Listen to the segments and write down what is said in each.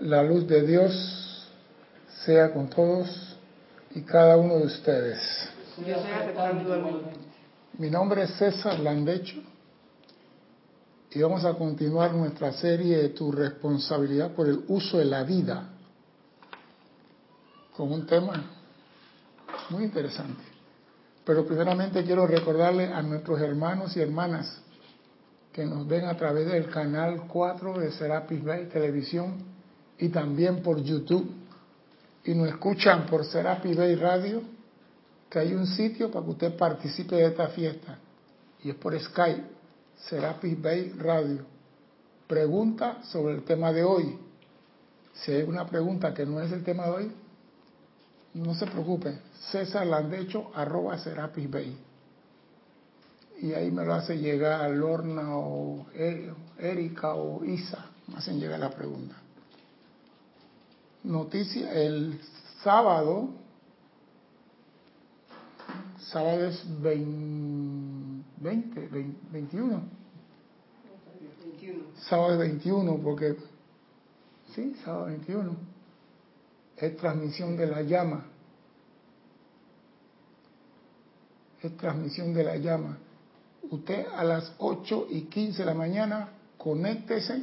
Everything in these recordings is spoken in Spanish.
La luz de Dios sea con todos y cada uno de ustedes. Mi nombre es César Landecho y vamos a continuar nuestra serie de Tu responsabilidad por el uso de la vida con un tema muy interesante. Pero primeramente quiero recordarle a nuestros hermanos y hermanas que nos ven a través del canal 4 de Serapis Bay Televisión y también por YouTube y nos escuchan por Serapis Bay Radio, que hay un sitio para que usted participe de esta fiesta y es por Skype, Serapis Bay Radio. Pregunta sobre el tema de hoy. Si hay una pregunta que no es el tema de hoy, no se preocupe, César Landecho, arroba Serapis Bay. Y ahí me lo hace llegar Lorna o Erika o Isa, me hacen llegar la pregunta. Noticia, el sábado, sábado es 20, 20 21. Sábado 21, porque, sí, sábado 21. Es transmisión de la llama. Es transmisión de la llama. Usted a las 8 y 15 de la mañana, conéctese,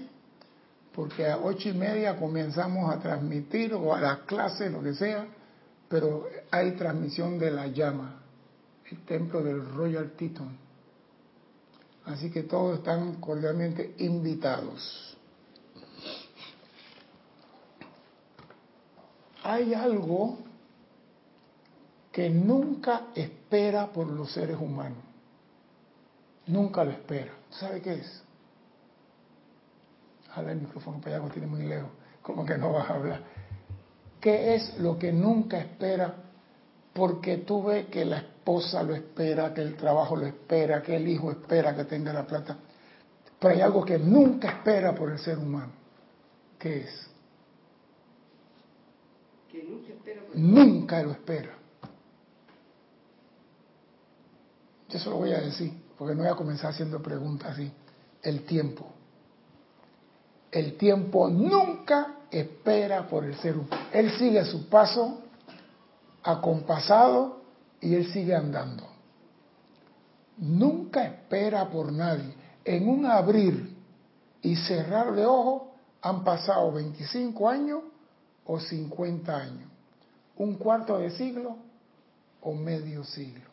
porque a 8 y media comenzamos a transmitir, o a las clases, lo que sea, pero hay transmisión de la llama, el templo del Royal Teton. Así que todos están cordialmente invitados. Hay algo que nunca espera por los seres humanos. Nunca lo espera. ¿Sabe qué es? Jala el micrófono para allá, tiene muy lejos. Como que no vas a hablar. ¿Qué es lo que nunca espera? Porque tú ves que la esposa lo espera, que el trabajo lo espera, que el hijo espera que tenga la plata. Pero hay algo que nunca espera por el ser humano. ¿Qué es? Que nunca, espera por nunca lo espera. Yo se lo voy a decir, porque no voy a comenzar haciendo preguntas así. El tiempo. El tiempo nunca espera por el ser humano. Él sigue su paso acompasado y él sigue andando. Nunca espera por nadie. En un abrir y cerrar de ojos han pasado 25 años o 50 años, un cuarto de siglo o medio siglo.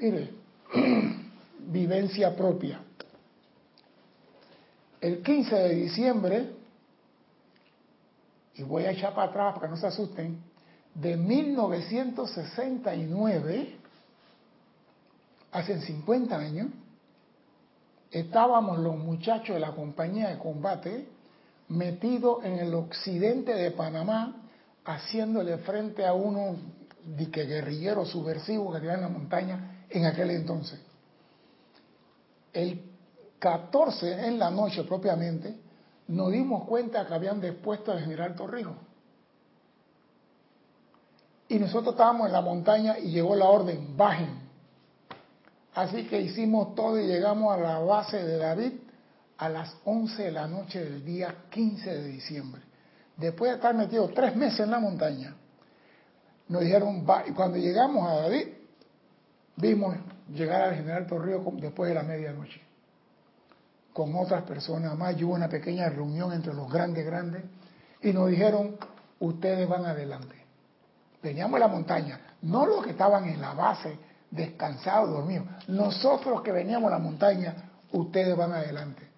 Mire, vivencia propia. El 15 de diciembre, y voy a echar para atrás para que no se asusten, de 1969, hace 50 años, estábamos los muchachos de la compañía de combate metidos en el occidente de Panamá, haciéndole frente a unos guerrilleros subversivos que tenían en la montaña en aquel entonces. El 14 en la noche propiamente, nos dimos cuenta que habían dispuesto al general Torrijos. Y nosotros estábamos en la montaña y llegó la orden, bajen. Así que hicimos todo y llegamos a la base de David a las 11 de la noche del día 15 de diciembre. Después de estar metidos tres meses en la montaña, nos dijeron, y cuando llegamos a David, vimos llegar al general Torrijos después de la medianoche, con otras personas más, y hubo una pequeña reunión entre los grandes, grandes, y nos dijeron, ustedes van adelante. Veníamos de la montaña, no los que estaban en la base, descansados, dormidos, nosotros que veníamos a la montaña, ustedes van adelante.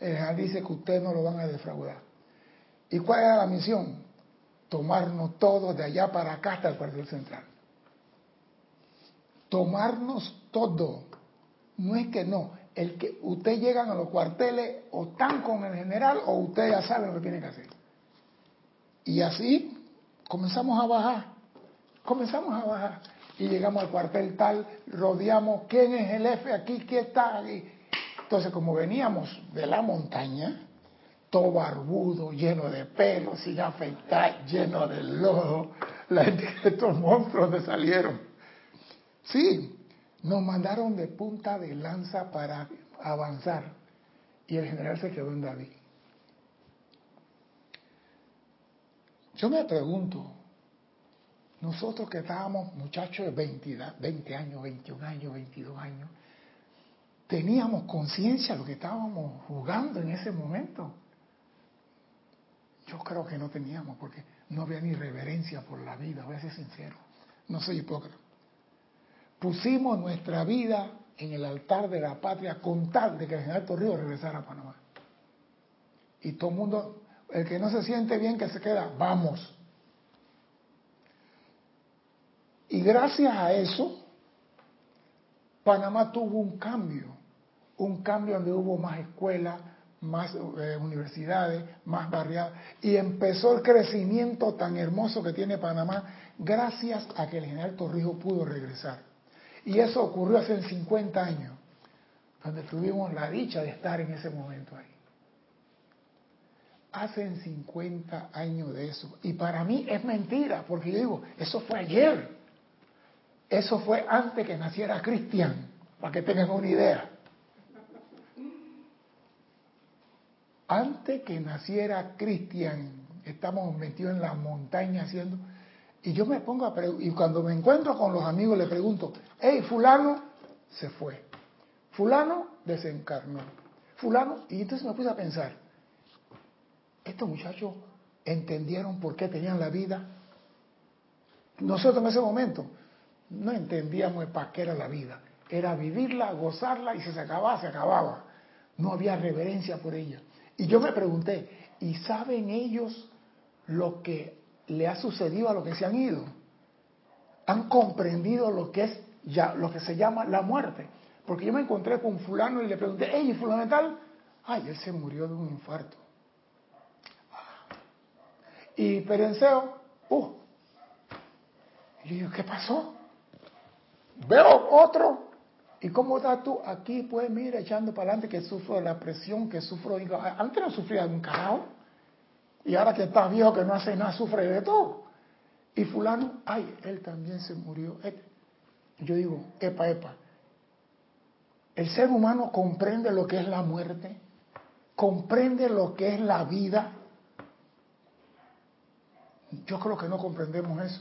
El general dice que ustedes no lo van a defraudar. ¿Y cuál era la misión? Tomarnos todos de allá para acá hasta el cuartel central tomarnos todo. No es que no, el que ustedes llegan a los cuarteles o están con el general o ustedes ya saben lo que tienen que hacer. Y así comenzamos a bajar, comenzamos a bajar y llegamos al cuartel tal, rodeamos, ¿quién es el F aquí? ¿Quién está aquí? Entonces como veníamos de la montaña, todo barbudo, lleno de pelo, sin afeitar, lleno de lodo, la gente, estos monstruos de salieron Sí, nos mandaron de punta de lanza para avanzar y el general se quedó en David. Yo me pregunto, nosotros que estábamos muchachos de 20, 20 años, 21 años, 22 años, teníamos conciencia de lo que estábamos jugando en ese momento. Yo creo que no teníamos, porque no había ni reverencia por la vida, voy a ser sincero, no soy hipócrita. Pusimos nuestra vida en el altar de la patria con tal de que el general Torrijos regresara a Panamá. Y todo el mundo, el que no se siente bien que se queda, vamos. Y gracias a eso, Panamá tuvo un cambio, un cambio donde hubo más escuelas, más eh, universidades, más barriadas, y empezó el crecimiento tan hermoso que tiene Panamá gracias a que el general Torrijos pudo regresar. Y eso ocurrió hace 50 años, donde tuvimos la dicha de estar en ese momento ahí. Hace 50 años de eso. Y para mí es mentira, porque yo digo, eso fue ayer. Eso fue antes que naciera Cristian, para que tengan una idea. Antes que naciera Cristian, estamos metidos en la montaña haciendo... Y yo me pongo a y cuando me encuentro con los amigos le pregunto, hey, fulano se fue, fulano desencarnó, fulano, y entonces me puse a pensar, estos muchachos entendieron por qué tenían la vida. Nosotros en ese momento no entendíamos para qué era la vida, era vivirla, gozarla y si se acababa, se acababa. No había reverencia por ella. Y yo me pregunté, ¿y saben ellos lo que le ha sucedido a los que se han ido? ¿Han comprendido lo que es ya lo que se llama la muerte? Porque yo me encontré con fulano y le pregunté, hey, fulano tal? Ay, él se murió de un infarto. Y Perenceo, uh. Y yo digo, ¿qué pasó? Veo otro ¿Y cómo estás tú? Aquí, pues, mira, echando para adelante que sufro la presión, que sufro. Digo, antes no sufría de un carajo. Y ahora que estás viejo, que no hace nada, sufre de todo. Y fulano, ay, él también se murió. Yo digo, epa, epa. El ser humano comprende lo que es la muerte, comprende lo que es la vida. Yo creo que no comprendemos eso.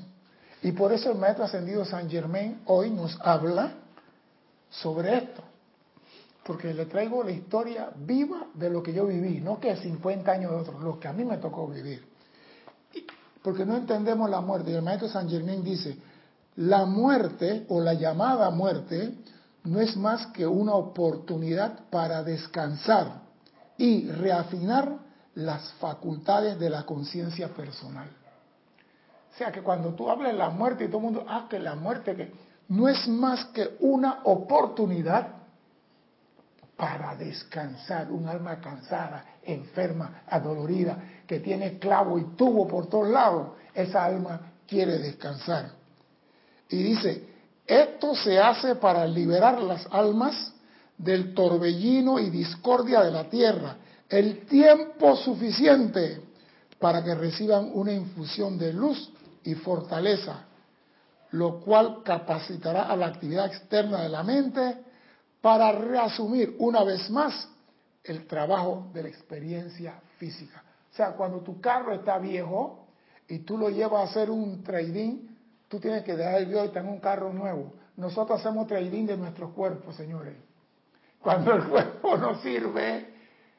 Y por eso el maestro ascendido San Germain hoy nos habla sobre esto, porque le traigo la historia viva de lo que yo viví, no que 50 años de otros, lo que a mí me tocó vivir. Porque no entendemos la muerte. Y el maestro San Germán dice, la muerte o la llamada muerte no es más que una oportunidad para descansar y reafinar las facultades de la conciencia personal. O sea que cuando tú hablas de la muerte y todo el mundo, ah, que la muerte, que no es más que una oportunidad para descansar. Un alma cansada, enferma, adolorida, que tiene clavo y tubo por todos lados, esa alma quiere descansar. Y dice, esto se hace para liberar las almas del torbellino y discordia de la tierra, el tiempo suficiente para que reciban una infusión de luz y fortaleza lo cual capacitará a la actividad externa de la mente para reasumir una vez más el trabajo de la experiencia física. O sea, cuando tu carro está viejo y tú lo llevas a hacer un trading, tú tienes que dejar el viejo y tener un carro nuevo. Nosotros hacemos trading de nuestros cuerpos, señores. Cuando el cuerpo no sirve,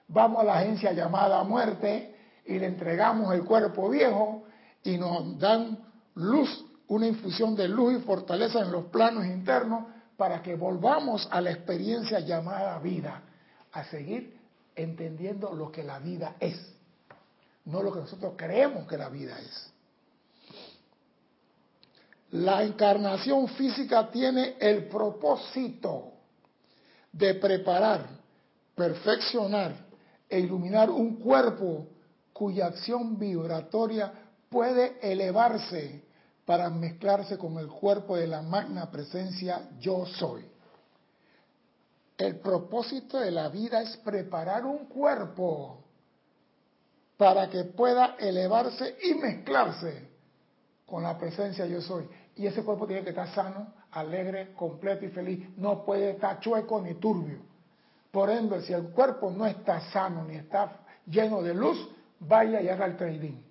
vamos a la agencia llamada muerte y le entregamos el cuerpo viejo y nos dan luz una infusión de luz y fortaleza en los planos internos para que volvamos a la experiencia llamada vida, a seguir entendiendo lo que la vida es, no lo que nosotros creemos que la vida es. La encarnación física tiene el propósito de preparar, perfeccionar e iluminar un cuerpo cuya acción vibratoria puede elevarse para mezclarse con el cuerpo de la magna presencia yo soy. El propósito de la vida es preparar un cuerpo para que pueda elevarse y mezclarse con la presencia yo soy. Y ese cuerpo tiene que estar sano, alegre, completo y feliz. No puede estar chueco ni turbio. Por ende, si el cuerpo no está sano ni está lleno de luz, vaya y haga el trading.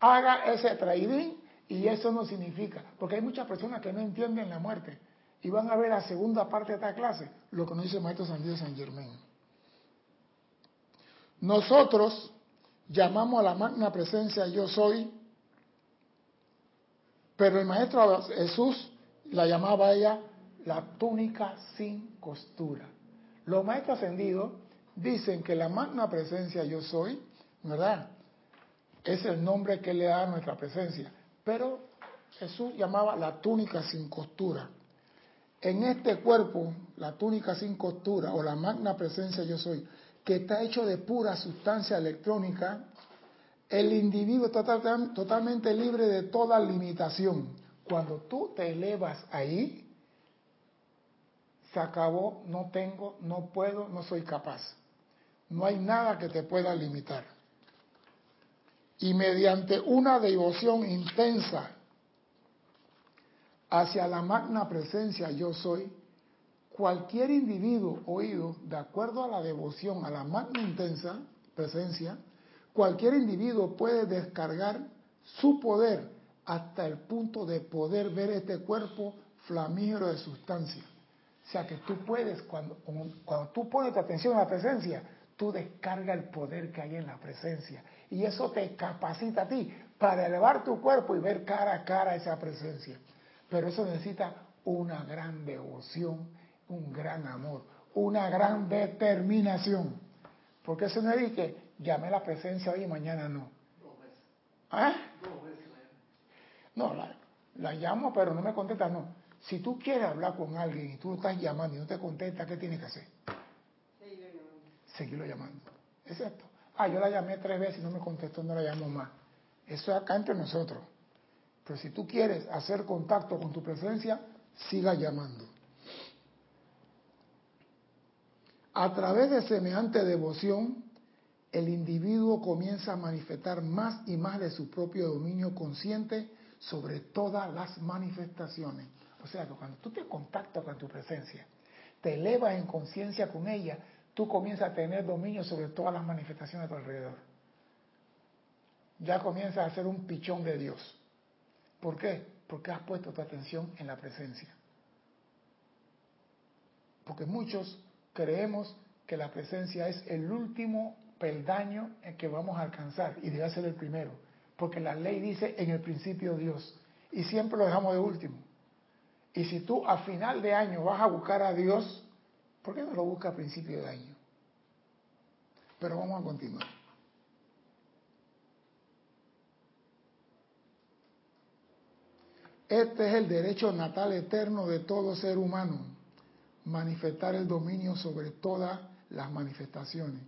haga ese trading y eso no significa, porque hay muchas personas que no entienden la muerte y van a ver la segunda parte de esta clase, lo que nos dice maestro San Diego San Germán. Nosotros llamamos a la magna presencia yo soy, pero el maestro Jesús la llamaba a ella la túnica sin costura. Los maestros ascendidos dicen que la magna presencia yo soy, ¿verdad? Es el nombre que le da a nuestra presencia. Pero Jesús llamaba la túnica sin costura. En este cuerpo, la túnica sin costura o la magna presencia yo soy, que está hecho de pura sustancia electrónica, el individuo está totalmente libre de toda limitación. Cuando tú te elevas ahí, se acabó, no tengo, no puedo, no soy capaz. No hay nada que te pueda limitar. Y mediante una devoción intensa hacia la magna presencia yo soy, cualquier individuo oído de acuerdo a la devoción a la magna intensa presencia, cualquier individuo puede descargar su poder hasta el punto de poder ver este cuerpo flamígero de sustancia. O sea que tú puedes, cuando, cuando tú pones tu atención en la presencia, tú descargas el poder que hay en la presencia. Y eso te capacita a ti para elevar tu cuerpo y ver cara a cara esa presencia. Pero eso necesita una gran devoción, un gran amor, una gran determinación. Porque eso no es que llamé la presencia hoy y mañana no. ¿Ah? No, la, la llamo pero no me contesta, no. Si tú quieres hablar con alguien y tú lo estás llamando y no te contesta, ¿qué tienes que hacer? Seguirlo llamando. Exacto. Ah, yo la llamé tres veces y no me contestó, no la llamo más. Eso es acá entre nosotros. Pero si tú quieres hacer contacto con tu presencia, siga llamando. A través de semejante devoción, el individuo comienza a manifestar más y más de su propio dominio consciente sobre todas las manifestaciones. O sea que cuando tú te contactas con tu presencia, te elevas en conciencia con ella, tú comienzas a tener dominio sobre todas las manifestaciones a tu alrededor. Ya comienzas a ser un pichón de Dios. ¿Por qué? Porque has puesto tu atención en la presencia. Porque muchos creemos que la presencia es el último peldaño que vamos a alcanzar y debe ser el primero. Porque la ley dice en el principio Dios y siempre lo dejamos de último. Y si tú a final de año vas a buscar a Dios, ¿por qué no lo buscas a principio de año? Pero vamos a continuar. Este es el derecho natal eterno de todo ser humano, manifestar el dominio sobre todas las manifestaciones.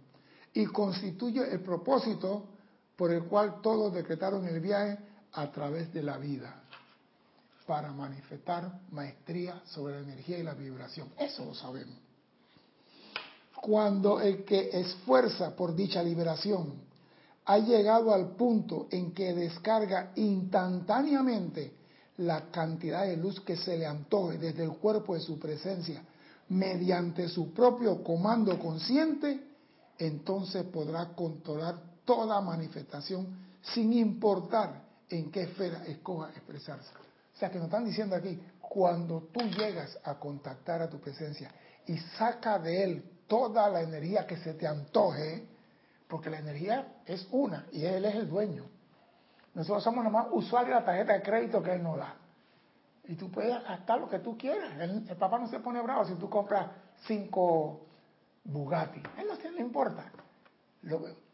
Y constituye el propósito por el cual todos decretaron el viaje a través de la vida para manifestar maestría sobre la energía y la vibración. Eso lo sabemos. Cuando el que esfuerza por dicha liberación ha llegado al punto en que descarga instantáneamente la cantidad de luz que se le antoje desde el cuerpo de su presencia mediante su propio comando consciente, entonces podrá controlar toda manifestación sin importar en qué esfera escoja expresarse. O sea que nos están diciendo aquí, cuando tú llegas a contactar a tu presencia y saca de él toda la energía que se te antoje, porque la energía es una y él es el dueño. Nosotros somos nomás usuarios de la tarjeta de crédito que él nos da. Y tú puedes gastar lo que tú quieras. El, papá no se pone bravo si tú compras cinco Bugatti. A él no le importa.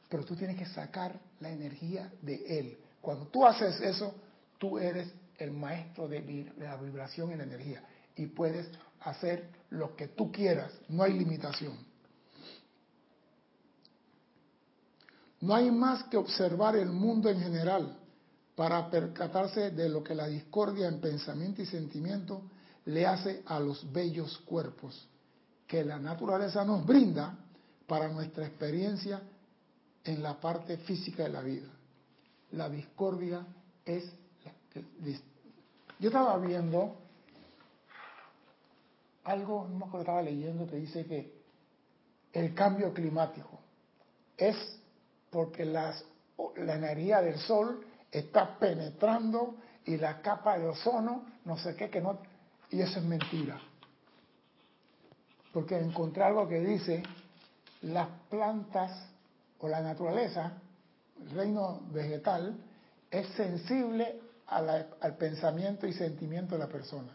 pero tú tienes que sacar la energía de él. Cuando tú haces eso, tú eres el maestro de, la vibración y la energía. Y puedes hacer lo que tú quieras, no hay limitación. No hay más que observar el mundo en general para percatarse de lo que la discordia en pensamiento y sentimiento le hace a los bellos cuerpos que la naturaleza nos brinda para nuestra experiencia en la parte física de la vida. La discordia es yo estaba viendo algo, no me acuerdo, estaba leyendo que dice que el cambio climático es porque las, la energía del sol está penetrando y la capa de ozono, no sé qué, que no... Y eso es mentira. Porque encontré algo que dice, las plantas o la naturaleza, el reino vegetal, es sensible al pensamiento y sentimiento de la persona.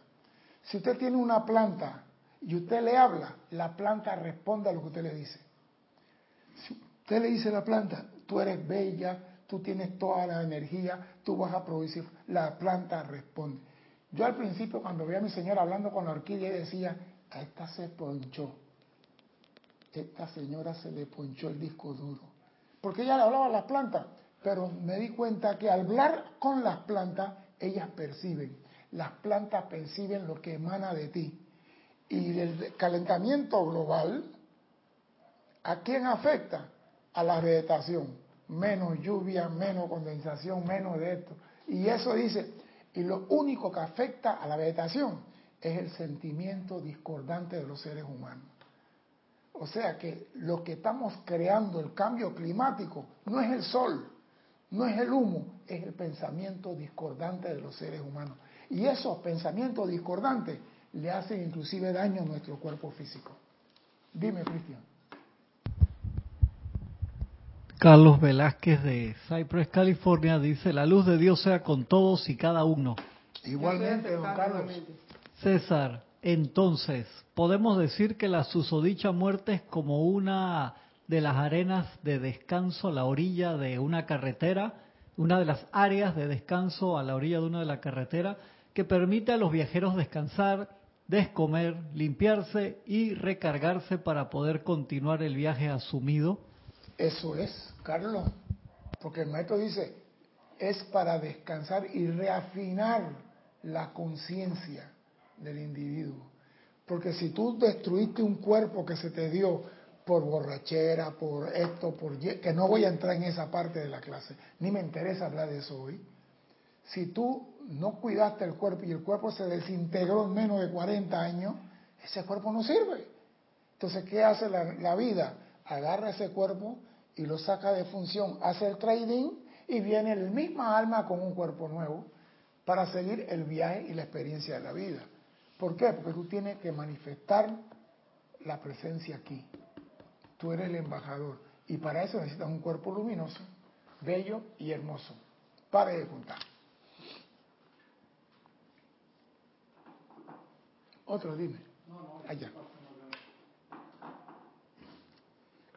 Si usted tiene una planta y usted le habla, la planta responde a lo que usted le dice. Si usted le dice a la planta, tú eres bella, tú tienes toda la energía, tú vas a producir, la planta responde. Yo al principio cuando vi a mi señora hablando con la orquídea decía, a esta se ponchó, esta señora se le ponchó el disco duro, porque ella le hablaba a las plantas, pero me di cuenta que al hablar con las plantas, ellas perciben, las plantas perciben lo que emana de ti. Y el calentamiento global, ¿a quién afecta? A la vegetación. Menos lluvia, menos condensación, menos de esto. Y eso dice, y lo único que afecta a la vegetación es el sentimiento discordante de los seres humanos. O sea que lo que estamos creando, el cambio climático, no es el sol, no es el humo, es el pensamiento discordante de los seres humanos. Y esos pensamientos discordantes le hacen inclusive daño a nuestro cuerpo físico. Dime, Cristian. Carlos Velázquez de Cypress, California, dice, la luz de Dios sea con todos y cada uno. Igualmente, don Carlos. César, entonces, podemos decir que la susodicha muerte es como una de las arenas de descanso a la orilla de una carretera, una de las áreas de descanso a la orilla de una de la carretera que permite a los viajeros descansar, descomer, limpiarse y recargarse para poder continuar el viaje asumido. Eso es, Carlos, porque el maestro dice, es para descansar y reafinar la conciencia del individuo. Porque si tú destruiste un cuerpo que se te dio por borrachera, por esto, por que no voy a entrar en esa parte de la clase, ni me interesa hablar de eso hoy. Si tú no cuidaste el cuerpo y el cuerpo se desintegró en menos de 40 años, ese cuerpo no sirve. Entonces, ¿qué hace la, la vida? Agarra ese cuerpo y lo saca de función, hace el trading y viene el misma alma con un cuerpo nuevo para seguir el viaje y la experiencia de la vida. ¿Por qué? Porque tú tienes que manifestar la presencia aquí. Tú eres el embajador. Y para eso necesitas un cuerpo luminoso, bello y hermoso. Pare de contar. Otro, dime. Allá.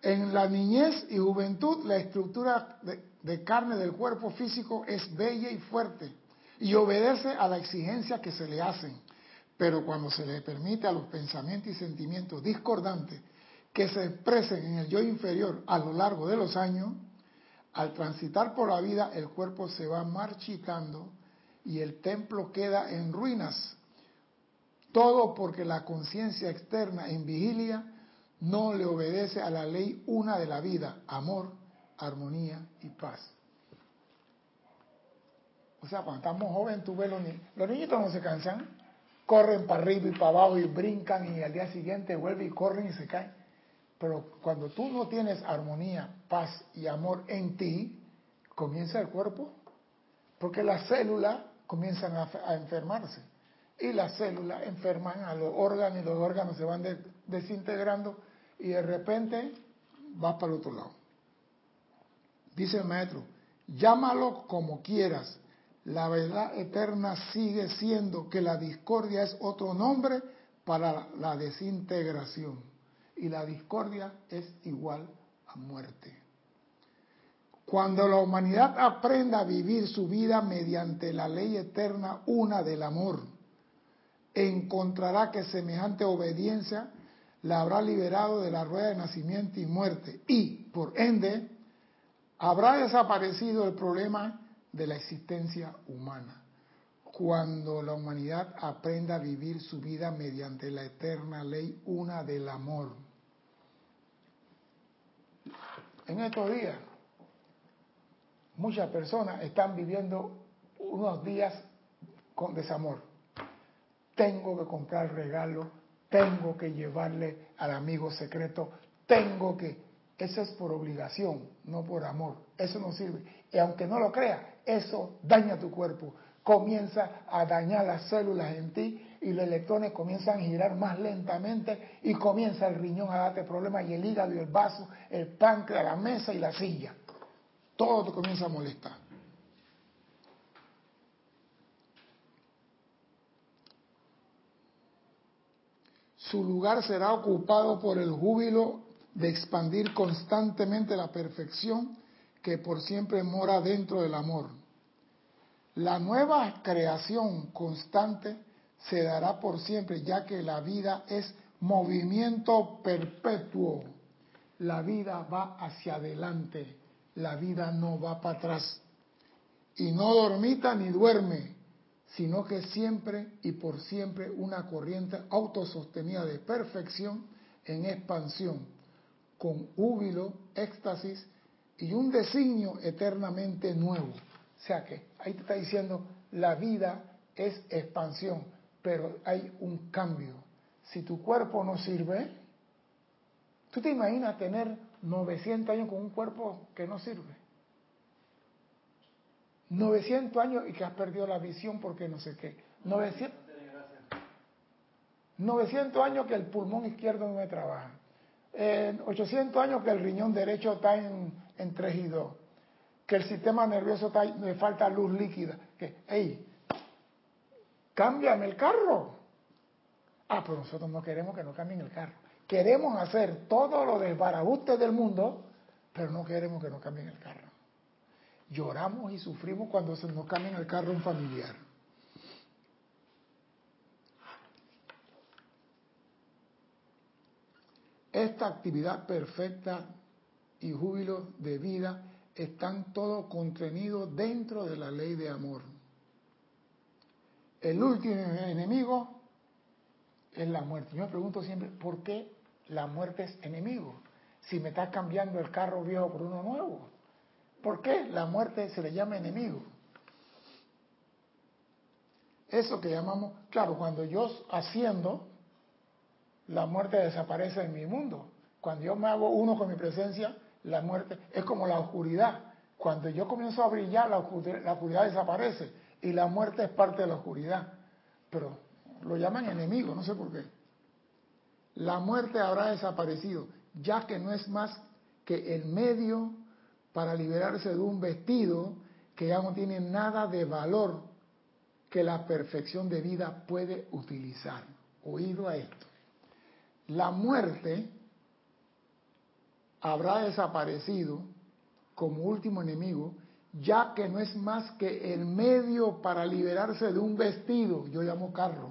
En la niñez y juventud, la estructura de, de, carne del cuerpo físico es bella y fuerte y obedece a la exigencia que se le hacen. Pero cuando se le permite a los pensamientos y sentimientos discordantes que se expresen en el yo inferior a lo largo de los años, al transitar por la vida el cuerpo se va marchitando y el templo queda en ruinas. Todo porque la conciencia externa en vigilia no le obedece a la ley una de la vida, amor, armonía y paz. O sea, cuando estamos jóvenes, ves los niños, los niñitos no se cansan, corren para arriba y para abajo y brincan y al día siguiente vuelven y corren y se caen. Pero cuando tú no tienes armonía, paz y amor en ti, comienza el cuerpo, porque las células comienzan a, enfermarse. Y las células enferman a los órganos y los órganos se van desintegrando y de repente vas para el otro lado. Dice el maestro, llámalo como quieras. La verdad eterna sigue siendo que la discordia es otro nombre para la desintegración y la discordia es igual a muerte. Cuando la humanidad aprenda a vivir su vida mediante la ley eterna una del amor, encontrará que semejante obediencia la habrá liberado de la rueda de nacimiento y muerte y, por ende, habrá desaparecido el problema de la existencia humana cuando la humanidad aprenda a vivir su vida mediante la eterna ley una del amor. En estos días, muchas personas están viviendo unos días con desamor. Tengo que comprar regalo, tengo que llevarle al amigo secreto, tengo que... Eso es por obligación, no por amor. Eso no sirve. Y aunque no lo creas, eso daña tu cuerpo. Comienza a dañar las células en ti y los electrones comienzan a girar más lentamente y comienza el riñón a darte problemas y el hígado y el vaso, el páncreas, la mesa y la silla. Todo te comienza a molestar. Su lugar será ocupado por el júbilo de expandir constantemente la perfección que por siempre mora dentro del amor. La nueva creación constante se dará por siempre, ya que la vida es movimiento perpetuo. La vida va hacia adelante, la vida no va para atrás. Y no dormita ni duerme, sino que siempre y por siempre una corriente autosostenida de perfección en expansión, con húbilo, éxtasis y un designio eternamente nuevo. O sea que ahí te está diciendo, la vida es expansión, pero hay un cambio. Si tu cuerpo no sirve, ¿tú te imaginas tener 900 años con un cuerpo que no sirve? 900 años y que has perdido la visión porque no sé qué. 900, 900 años que el pulmón izquierdo no me trabaja. 800 años que el riñón derecho está en, en 3 y 2. Que el sistema nervioso está, me falta luz líquida. Que, hey, cámbiame el carro. Ah, pero nosotros no queremos que nos cambien el carro. Queremos hacer todo lo desbarajuste del mundo, pero no queremos que nos cambien el carro. Lloramos y sufrimos cuando se nos cambia el carro un familiar. Esta actividad perfecta y júbilo de vida están todos contenidos dentro de la ley de amor. El último enemigo es la muerte. Yo me pregunto siempre, ¿por qué la muerte es enemigo? Si me estás cambiando el carro viejo por uno nuevo. ¿Por qué la muerte se le llama enemigo? Eso que llamamos, claro, cuando yo haciendo, la muerte desaparece en mi mundo. Cuando yo me hago uno con mi presencia, la muerte es como la oscuridad. Cuando yo comienzo a brillar, la oscuridad, la oscuridad desaparece y la muerte es parte de la oscuridad. Pero lo llaman enemigo, no sé por qué. La muerte habrá desaparecido, ya que no es más que el medio para liberarse de un vestido que ya no tiene nada de valor que la perfección de vida puede utilizar. Oído a esto. La muerte habrá desaparecido como último enemigo, ya que no es más que el medio para liberarse de un vestido, yo llamo carro,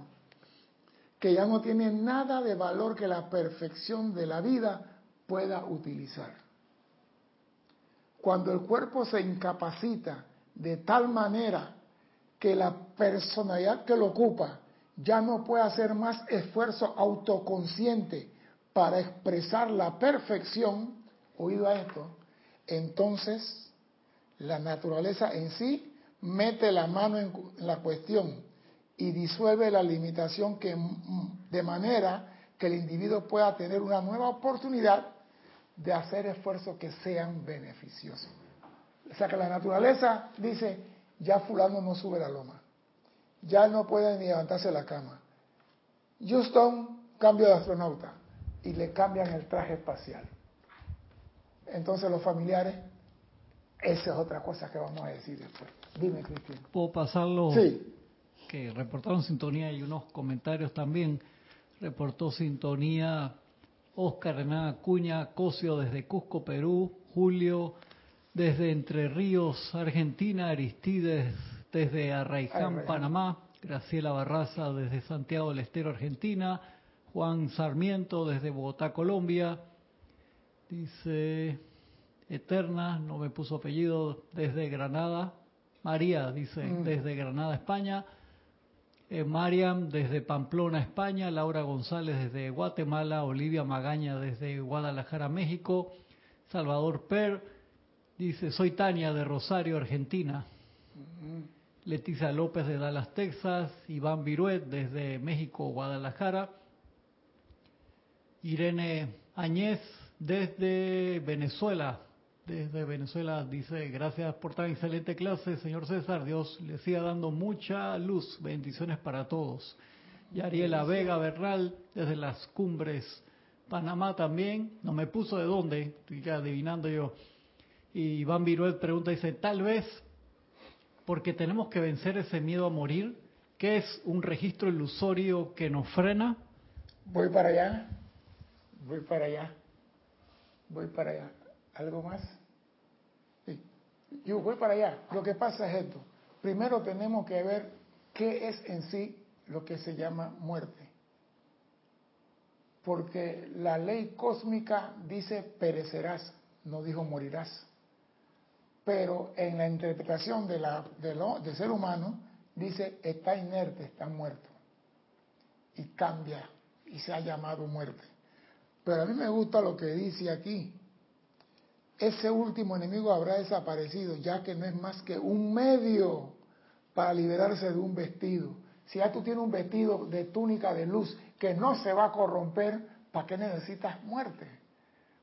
que ya no tiene nada de valor que la perfección de la vida pueda utilizar. Cuando el cuerpo se incapacita de tal manera que la personalidad que lo ocupa ya no puede hacer más esfuerzo autoconsciente para expresar la perfección, oído a esto, entonces la naturaleza en sí mete la mano en la cuestión y disuelve la limitación que de manera que el individuo pueda tener una nueva oportunidad de hacer esfuerzos que sean beneficiosos. O sea que la naturaleza dice, ya fulano no sube la loma, ya no puede ni levantarse de la cama. Houston cambio de astronauta y le cambian el traje espacial. Entonces los familiares, esa es otra cosa que vamos a decir después. Dime, Cristian. ¿Puedo pasarlo? Sí. Que reportaron sintonía y unos comentarios también. Reportó sintonía Oscar Hernán Acuña Cosio desde Cusco, Perú, Julio desde Entre Ríos, Argentina, Aristides desde Arraiján, Panamá, Graciela Barraza desde Santiago del Estero, Argentina, Juan Sarmiento desde Bogotá, Colombia, dice Eterna, no me puso apellido, desde Granada, María dice mm. desde Granada, España, eh, Mariam desde Pamplona, España, Laura González desde Guatemala, Olivia Magaña desde Guadalajara, México, Salvador Per dice, soy Tania de Rosario, Argentina. Leticia López de Dallas, Texas, Iván Viruet desde México, Guadalajara, Irene Añez desde Venezuela. Desde Venezuela dice, gracias por tan excelente clase, señor César. Dios le siga dando mucha luz. Bendiciones para todos. Y Ariela Vega Bernal, desde las cumbres. Panamá también. No me puso de dónde, estoy adivinando yo. Y Iván Viruel pregunta, dice, tal vez porque tenemos que vencer ese miedo a morir, que es un registro ilusorio que nos frena. Voy para allá, voy para allá, voy para allá. ¿Algo más? Sí. Yo voy para allá. Lo que pasa es esto. Primero tenemos que ver qué es en sí lo que se llama muerte. Porque la ley cósmica dice perecerás, no dijo morirás. Pero en la interpretación de la, del ser humano dice está inerte, está muerto. Y cambia y se ha llamado muerte. Pero a mí me gusta lo que dice aquí. Ese último enemigo habrá desaparecido, ya que no es más que un medio para liberarse de un vestido. Si ya tú tienes un vestido de túnica de luz que no se va a corromper, ¿para qué necesitas muerte?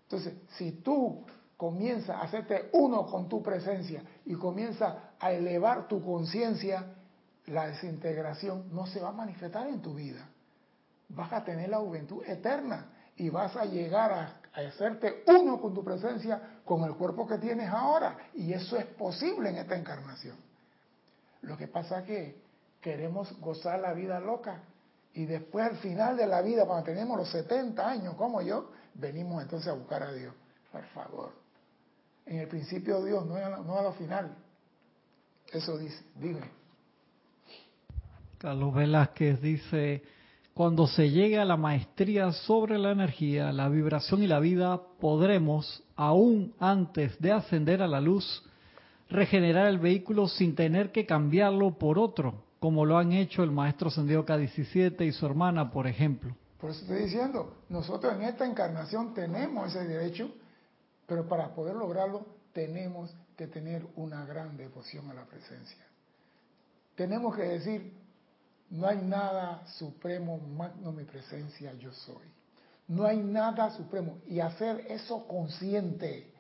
Entonces, si tú comienzas a hacerte uno con tu presencia y comienzas a elevar tu conciencia, la desintegración no se va a manifestar en tu vida. Vas a tener la juventud eterna y vas a llegar a, hacerte uno con tu presencia, con el cuerpo que tienes ahora. Y eso es posible en esta encarnación. Lo que pasa es que queremos gozar la vida loca y después al final de la vida, cuando tenemos los 70 años como yo, venimos entonces a buscar a Dios. Por favor. En el principio Dios, no a, no a lo final. Eso dice, dime. Carlos Velázquez dice, cuando se llegue a la maestría sobre la energía, la vibración y la vida, podremos, aún antes de ascender a la luz, regenerar el vehículo sin tener que cambiarlo por otro, como lo han hecho el maestro Sendido K17 y su hermana, por ejemplo. Por eso estoy diciendo, nosotros en esta encarnación tenemos ese derecho, pero para poder lograrlo tenemos que tener una gran devoción a la presencia. Tenemos que decir, no hay nada supremo, magno mi presencia, yo soy. No hay nada supremo. Y hacer eso consciente,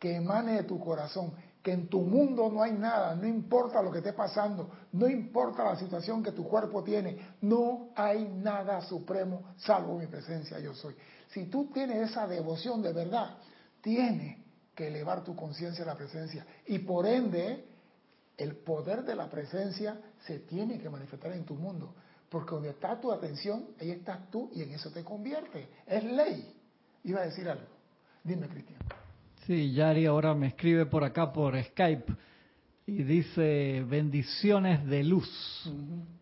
que emane de tu corazón, que en tu mundo no hay nada, no importa lo que esté pasando, no importa la situación que tu cuerpo tiene, no hay nada supremo salvo mi presencia, yo soy. Si tú tienes esa devoción de verdad, tienes que elevar tu conciencia a la presencia. Y por ende, el poder de la presencia se tiene que manifestar en tu mundo. Porque donde está tu atención, ahí estás tú y en eso te convierte. Es ley. Iba a decir algo. Dime, Cristian. Sí, Yari ahora me escribe por acá por Skype y dice bendiciones de luz.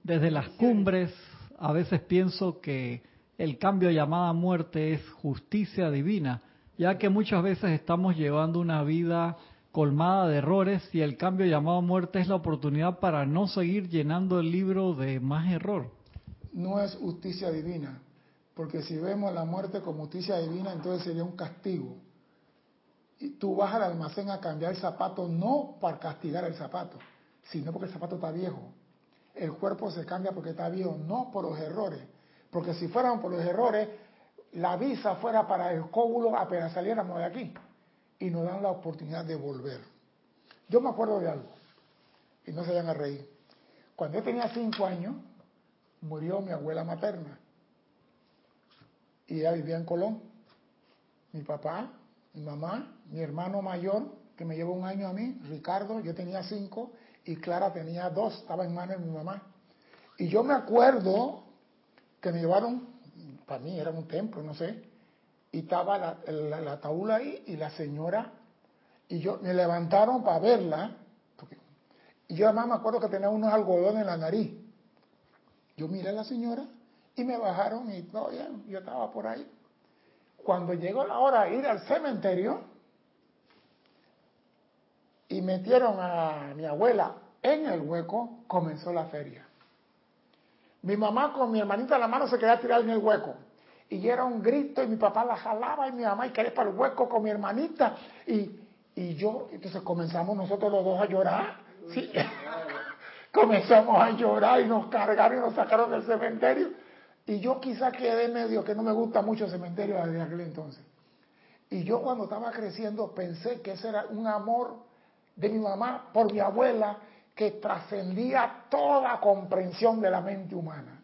Desde las cumbres a veces pienso que el cambio llamada muerte es justicia divina, ya que muchas veces estamos llevando una vida colmada de errores y el cambio llamado muerte es la oportunidad para no seguir llenando el libro de más error. No es justicia divina, porque si vemos la muerte como justicia divina, entonces sería un castigo. Y tú vas al almacén a cambiar el zapato no para castigar el zapato, sino porque el zapato está viejo. El cuerpo se cambia porque está viejo, no por los errores. Porque si fueran por los errores, la visa fuera para el cóbulo apenas saliéramos de aquí y nos dan la oportunidad de volver. Yo me acuerdo de algo, y no se vayan a reír. Cuando yo tenía cinco años, murió mi abuela materna. Y ella vivía en Colón. Mi papá, mi mamá, mi hermano mayor, que me llevó un año a mí, Ricardo, yo tenía cinco, y Clara tenía dos, estaba en manos de mi mamá. Y yo me acuerdo que me llevaron, para mí era un templo, no sé, y estaba la, la, ahí y la señora, y yo me levantaron para verla, y yo además me acuerdo que tenía unos algodones en la nariz. Yo miré a la señora y me bajaron y todo bien, yo estaba por ahí. Cuando llegó la hora de ir al cementerio y metieron a mi abuela en el hueco, comenzó la feria. Mi mamá con mi hermanita en la mano se quedó tirada en el hueco y era un grito y mi papá la jalaba y mi mamá y quería para el hueco con mi hermanita y, y yo, entonces comenzamos nosotros los dos a llorar, ¿sí? comenzamos a llorar y nos cargaron y nos sacaron del cementerio y yo quizá quedé medio que no me gusta mucho el cementerio desde aquel entonces. Y yo cuando estaba creciendo pensé que ese era un amor de mi mamá por mi abuela que trascendía toda comprensión de la mente humana.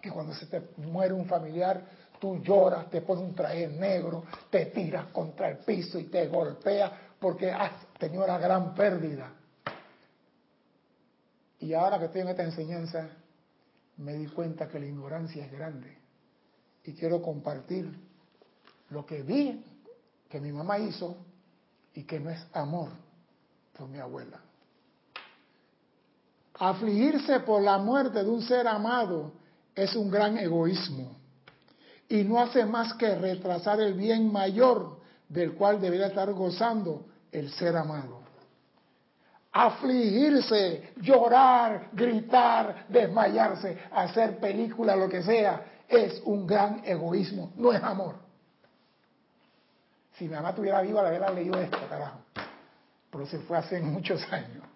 Que cuando se te muere un familiar, tú lloras, te pones un traje negro, te tiras contra el piso y te golpeas porque has tenido una gran pérdida. Y ahora que estoy en esta enseñanza, me di cuenta que la ignorancia es grande. Y quiero compartir lo que vi que mi mamá hizo y que no es amor por mi abuela. Afligirse por la muerte de un ser amado es un gran egoísmo y no hace más que retrasar el bien mayor del cual debería estar gozando el ser amado. Afligirse, llorar, gritar, desmayarse, hacer película, lo que sea, es un gran egoísmo, no es amor. Si mi mamá estuviera viva, la hubiera leído esto, carajo. Pero se fue hace muchos años.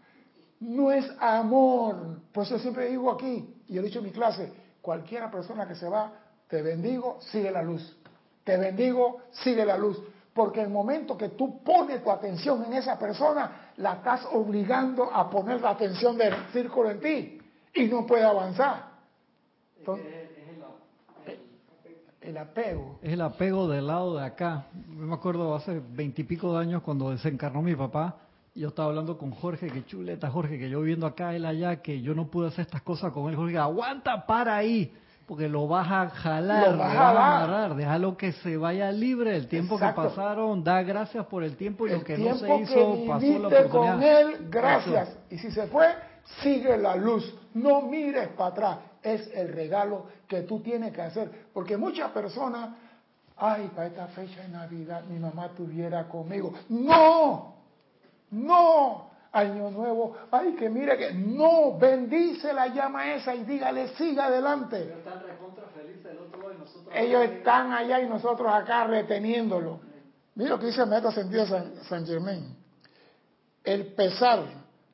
No es amor. Por eso siempre digo aquí, y he dicho en mi clase, cualquiera persona que se va, te bendigo, sigue la luz. Te bendigo, sigue la luz. Porque el momento que tú pones tu atención en esa persona, la estás obligando a poner la atención del círculo en ti y no puede avanzar. el, apego. Es el apego del lado de acá. me acuerdo hace veintipico de años cuando desencarnó mi papá, yo estaba hablando con Jorge, que chuleta Jorge, que yo viviendo acá, él allá, que yo no pude hacer estas cosas con él. Jorge, aguanta, para ahí porque lo vas a jalar, lo vas, a, amarrar, déjalo que se vaya libre. El tiempo que pasaron, da gracias por el tiempo y lo que no se hizo, pasó la oportunidad. con él, gracias. Y si se fue, sigue la luz. No mires para atrás. Es el regalo que tú tienes que hacer. Porque muchas personas, ay, para esta fecha de Navidad mi mamá estuviera conmigo. No, no, año nuevo, ay, que mire que no, bendice la llama esa y dígale, siga adelante. Ellos están allá y nosotros acá reteniéndolo. Mira lo que dice Maestro Sentido San, San Germain. El pesar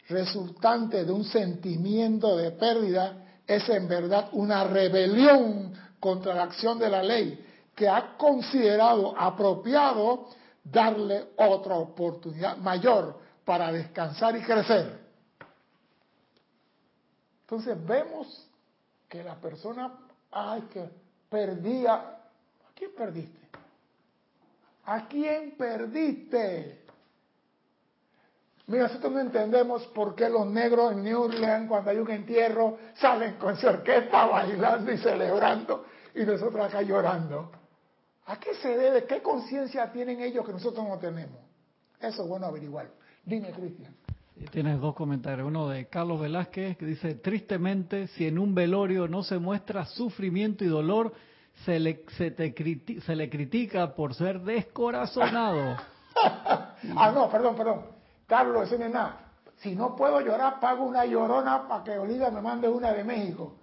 resultante de un sentimiento de pérdida es en verdad una rebelión contra la acción de la ley que ha considerado apropiado darle otra oportunidad mayor para descansar y crecer. Entonces vemos que la persona, ay, que perdía. ¿A quién perdiste? ¿A quién perdiste? Mira, nosotros no entendemos por qué los negros en New Orleans, cuando hay un entierro, salen con su orquesta bailando y celebrando, y nosotros acá llorando. ¿A qué se debe? ¿Qué conciencia tienen ellos que nosotros no tenemos? Eso es bueno averiguar. Dime, Cristian. Tienes dos comentarios. Uno de Carlos Velázquez que dice, tristemente, si en un velorio no se muestra sufrimiento y dolor, se le, se te se le critica por ser descorazonado. ah, no, perdón, perdón. Carlos, eso no es nada. Si no puedo llorar, pago una llorona para que Olivia me mande una de México.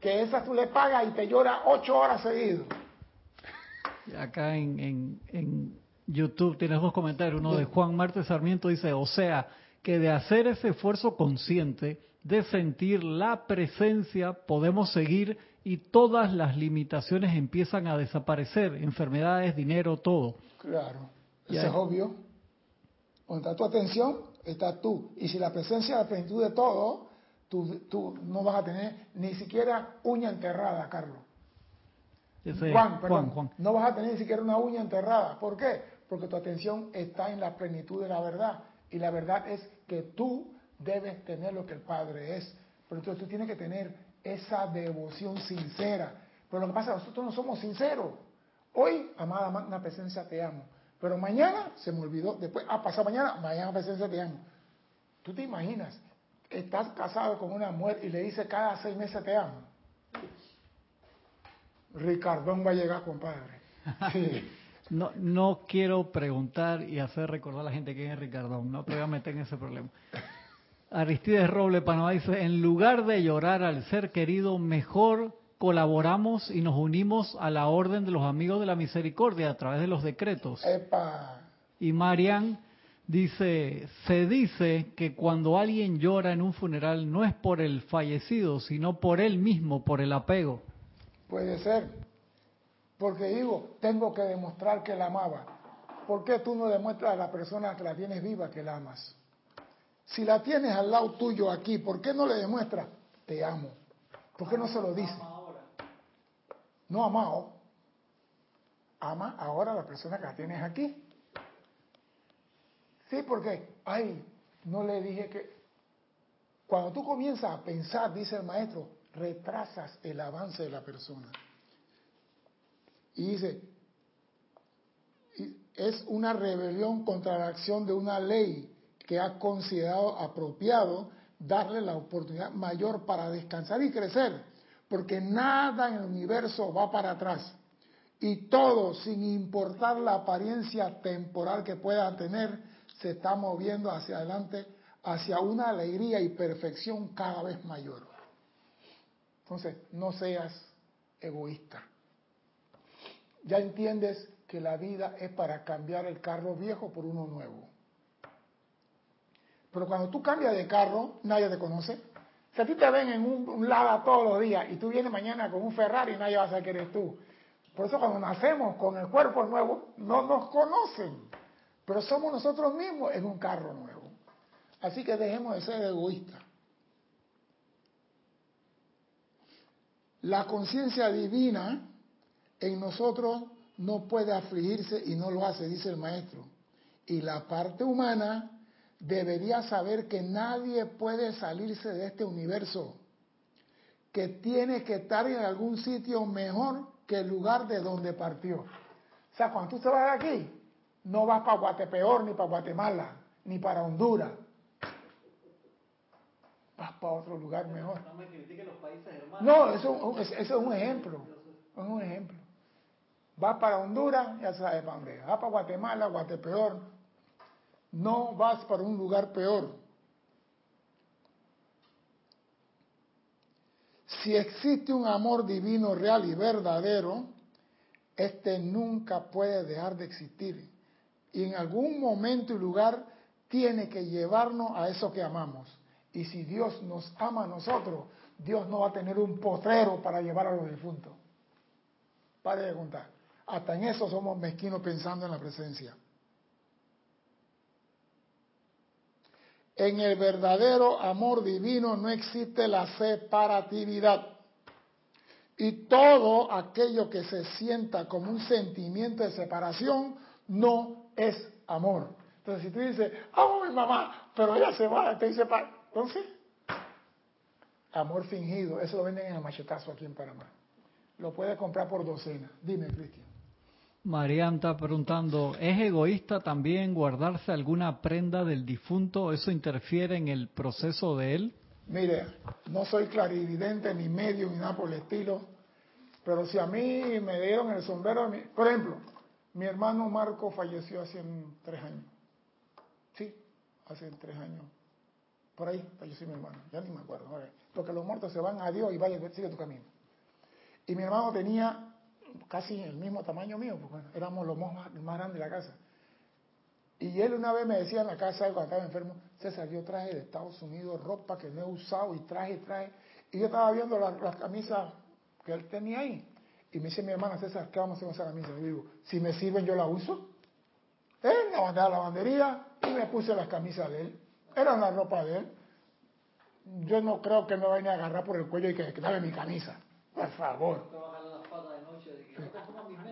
Que esa tú le pagas y te llora ocho horas seguidas. Acá en, en YouTube tienes dos comentarios. Uno de Juan Marte Sarmiento dice, o sea, que de hacer ese esfuerzo consciente, de sentir la presencia, podemos seguir y todas las limitaciones empiezan a desaparecer, enfermedades, dinero, todo. Claro, eso es obvio. Donde está tu atención, está tú. Y si la presencia es la plenitud de todo, tú, tú no vas a tener ni siquiera uña enterrada, Carlos. Juan, perdón, Juan, no vas a tener ni siquiera una uña enterrada. ¿Por qué? Porque tu atención está en la plenitud de la verdad. Y la verdad es que tú debes tener lo que el Padre es. Pero entonces tú tienes que tener esa devoción sincera. Pero lo que pasa es que nosotros no somos sinceros. Hoy, amada magna presencia, te amo. Pero mañana se me olvidó. Después, ah, pasado mañana, mañana presencia, te amo. Tú te imaginas, estás casado con una mujer y le dice cada seis meses te amo. Ricardón va a llegar, compadre. No, no quiero preguntar y hacer recordar a la gente quién es Ricardón. No te voy a meter en ese problema. Aristides Roble Panamá dice, en lugar de llorar al ser querido, mejor colaboramos y nos unimos a la orden de los amigos de la misericordia a través de los decretos. Y Marian dice, se dice que cuando alguien llora en un funeral no es por el fallecido, sino por él mismo, por el apego. Puede ser. Porque digo, tengo que demostrar que la amaba. ¿Por qué tú no demuestras a la persona que la tienes viva que la amas? Si la tienes al lado tuyo aquí, ¿por qué no le demuestras? Te amo. ¿Por qué no se lo dice? No amado. Ama ahora a la persona que la tienes aquí. Sí, porque, ay, no le dije que... Cuando tú comienzas a pensar, dice el maestro, retrasas el avance de la persona. Y dice, es una rebelión contra la acción de una ley que ha considerado apropiado darle la oportunidad mayor para descansar y crecer, porque nada en el universo va para atrás. Y todo, sin importar la apariencia temporal que pueda tener, se está moviendo hacia adelante, hacia una alegría y perfección cada vez mayor. Entonces, no seas egoísta. Ya entiendes que la vida es para cambiar el carro viejo por uno nuevo. Pero cuando tú cambias de carro, nadie te conoce. Si a ti te ven en un, Lada todos los días y tú vienes mañana con un Ferrari, nadie va a saber que eres tú. Por eso cuando nacemos con el cuerpo nuevo, no nos conocen. Pero somos nosotros mismos en un carro nuevo. Así que dejemos de ser egoístas. La conciencia divina en nosotros no puede afligirse y no lo hace, dice el maestro. Y la parte humana debería saber que nadie puede salirse de este universo, que tiene que estar en algún sitio mejor que el lugar de donde partió. O sea, cuando tú te vas de aquí, no vas para Guatepeor, ni para Guatemala, ni para Honduras. Vas para otro lugar mejor. No eso, eso es un ejemplo. Es un ejemplo. Vas para Honduras, ya sabes para dónde. Vas para Guatemala, Guatepeor, no vas para un lugar peor. Si existe un amor divino real y verdadero, este nunca puede dejar de existir. Y en algún momento y lugar tiene que llevarnos a eso que amamos. Y si Dios nos ama a nosotros, Dios no va a tener un potrero para llevar a los difuntos. Pare de contar. Hasta en eso somos mezquinos pensando en la presencia. En el verdadero amor divino no existe la separatividad. Y todo aquello que se sienta como un sentimiento de separación no es amor. Entonces, si tú dices, amo a mi mamá, pero ella se va, te dice, entonces, amor fingido, eso lo venden en el machetazo aquí en Panamá. Lo puedes comprar por docena. Dime, Cristian. Marian está preguntando, ¿es egoísta también guardarse alguna prenda del difunto? ¿Eso interfiere en el proceso de él? Mire, no soy clarividente, ni medio, ni nada por el estilo, pero si a mí me dieron el sombrero, por ejemplo, mi hermano Marco falleció hace tres años. Sí, hace tres años. Por ahí falleció mi hermano, ya ni me acuerdo. Porque los muertos se van a Dios y vaya, sigue tu camino. Y mi hermano tenía casi el mismo tamaño mío, porque éramos los más, más grandes de la casa. Y él una vez me decía en la casa, cuando estaba enfermo, César, yo traje de Estados Unidos ropa que no he usado y traje, traje. Y yo estaba viendo las camisas que él tenía ahí. Y me dice mi hermana, César, ¿qué vamos a hacer esa camisa? Y digo, si me sirven, yo la uso. Él me mandé a la lavandería y me puse las camisas de él. Era la ropa de él. Yo no creo que me vaya a agarrar por el cuello y que, que dame mi camisa. Por favor.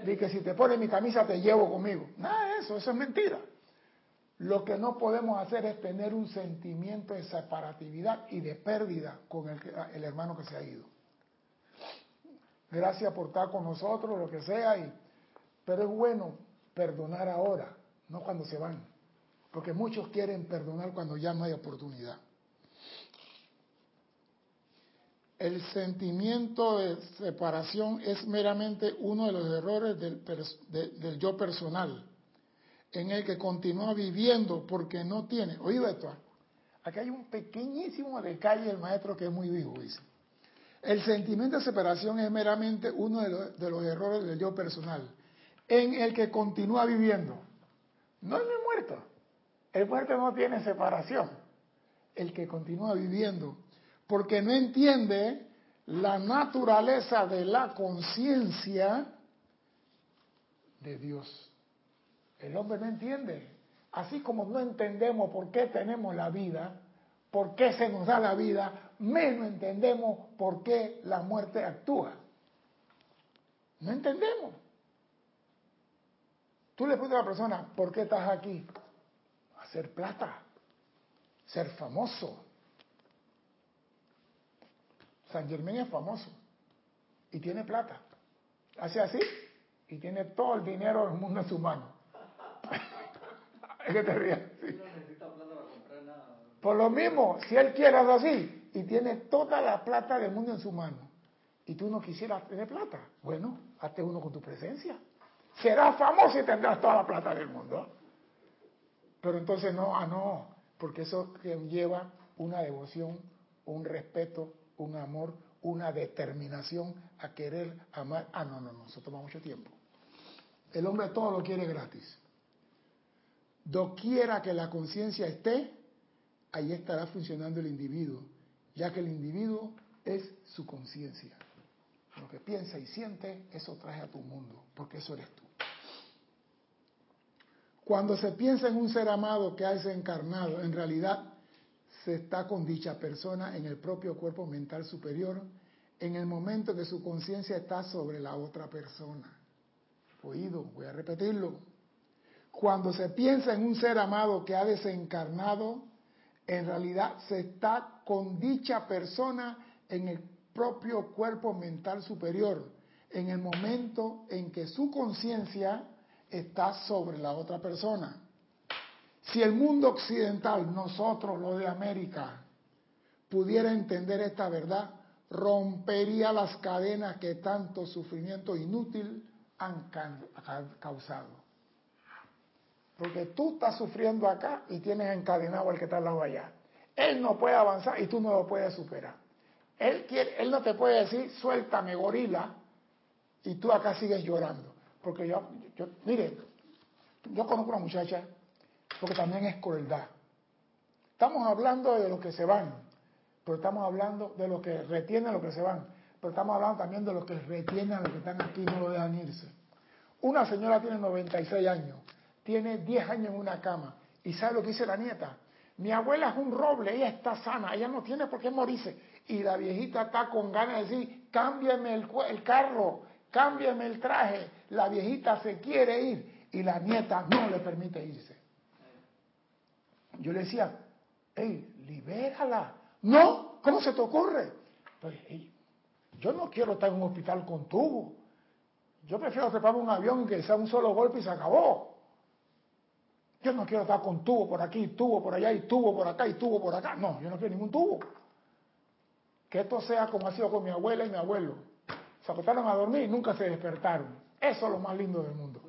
Dice que si te pones mi camisa te llevo conmigo. Nada de eso, eso es mentira. Lo que no podemos hacer es tener un sentimiento de separatividad y de pérdida con el, el hermano que se ha ido. Gracias por estar con nosotros, lo que sea, y, pero es bueno perdonar ahora, no cuando se van. Porque muchos quieren perdonar cuando ya no hay oportunidad. El sentimiento de separación es meramente uno de los errores del, yo personal, en el que continúa viviendo porque no tiene. Oído esto, aquí hay un pequeñísimo detalle del maestro que es muy vivo, dice. El sentimiento de separación es meramente uno de los, de los errores del yo personal, en el que continúa viviendo. No es el muerto. El muerto no tiene separación. El que continúa viviendo porque no entiende la naturaleza de la conciencia de Dios. El hombre no entiende. Así como no entendemos por qué tenemos la vida, por qué se nos da la vida, menos entendemos por qué la muerte actúa. No entendemos. Tú le preguntas a la persona, ¿por qué estás aquí? Hacer plata, ser famoso. San Germán es famoso y tiene plata. Hace así y tiene todo el dinero del mundo en su mano. es que te rías. Por lo mismo, si él quiere hacer así y tiene toda la plata del mundo en su mano y tú no quisieras tener plata, bueno, hazte uno con tu presencia. Serás famoso y tendrás toda la plata del mundo. Pero entonces no, ah, no, porque eso lleva una devoción, un respeto, un amor, una determinación a querer amar. Ah, no, no, no, eso toma mucho tiempo. El hombre todo lo quiere gratis. Doquiera que la conciencia esté, ahí estará funcionando el individuo, ya que el individuo es su conciencia. Lo que piensa y siente, eso trae a tu mundo, porque eso eres tú. Cuando se piensa en un ser amado que ha desencarnado, en realidad se está con dicha persona en el propio cuerpo mental superior en el momento que su conciencia está sobre la otra persona. Oído, voy a repetirlo. Cuando se piensa en un ser amado que ha desencarnado, en realidad se está con dicha persona en el propio cuerpo mental superior, en el momento en que su conciencia está sobre la otra persona. Si el mundo occidental, nosotros los de América, pudiera entender esta verdad, rompería las cadenas que tanto sufrimiento inútil han causado. Porque tú estás sufriendo acá y tienes encadenado al que está al lado allá. Él no puede avanzar y tú no lo puedes superar. Él, quiere, él no te puede decir, suéltame gorila, y tú acá sigues llorando. Porque yo, yo, mire, yo conozco una muchacha porque también es crueldad. Estamos hablando de los que se van, pero estamos hablando de los que retienen los que se van, pero estamos hablando también de los que retienen a los que están aquí y no lo dejan irse. Una señora tiene 96 años, tiene 10 años en una cama, y ¿sabe lo que dice la nieta? Mi abuela es un roble, ella está sana, ella no tiene por qué morirse. Y la viejita está con ganas de decir, cámbiame el, el carro, cámbiame el traje. La viejita se quiere ir y la nieta no le permite irse. Yo le decía, hey, libérala. No, ¿cómo se te ocurre? Yo no quiero estar en un hospital con tubo. Yo prefiero trepar un avión y que sea un solo golpe y se acabó. Yo no quiero estar con tubo por aquí, tubo por allá y tubo por acá y tubo por acá. No, yo no quiero ningún tubo. Que esto sea como ha sido con mi abuela y mi abuelo. Se acostaron a dormir y nunca se despertaron. Eso es lo más lindo del mundo.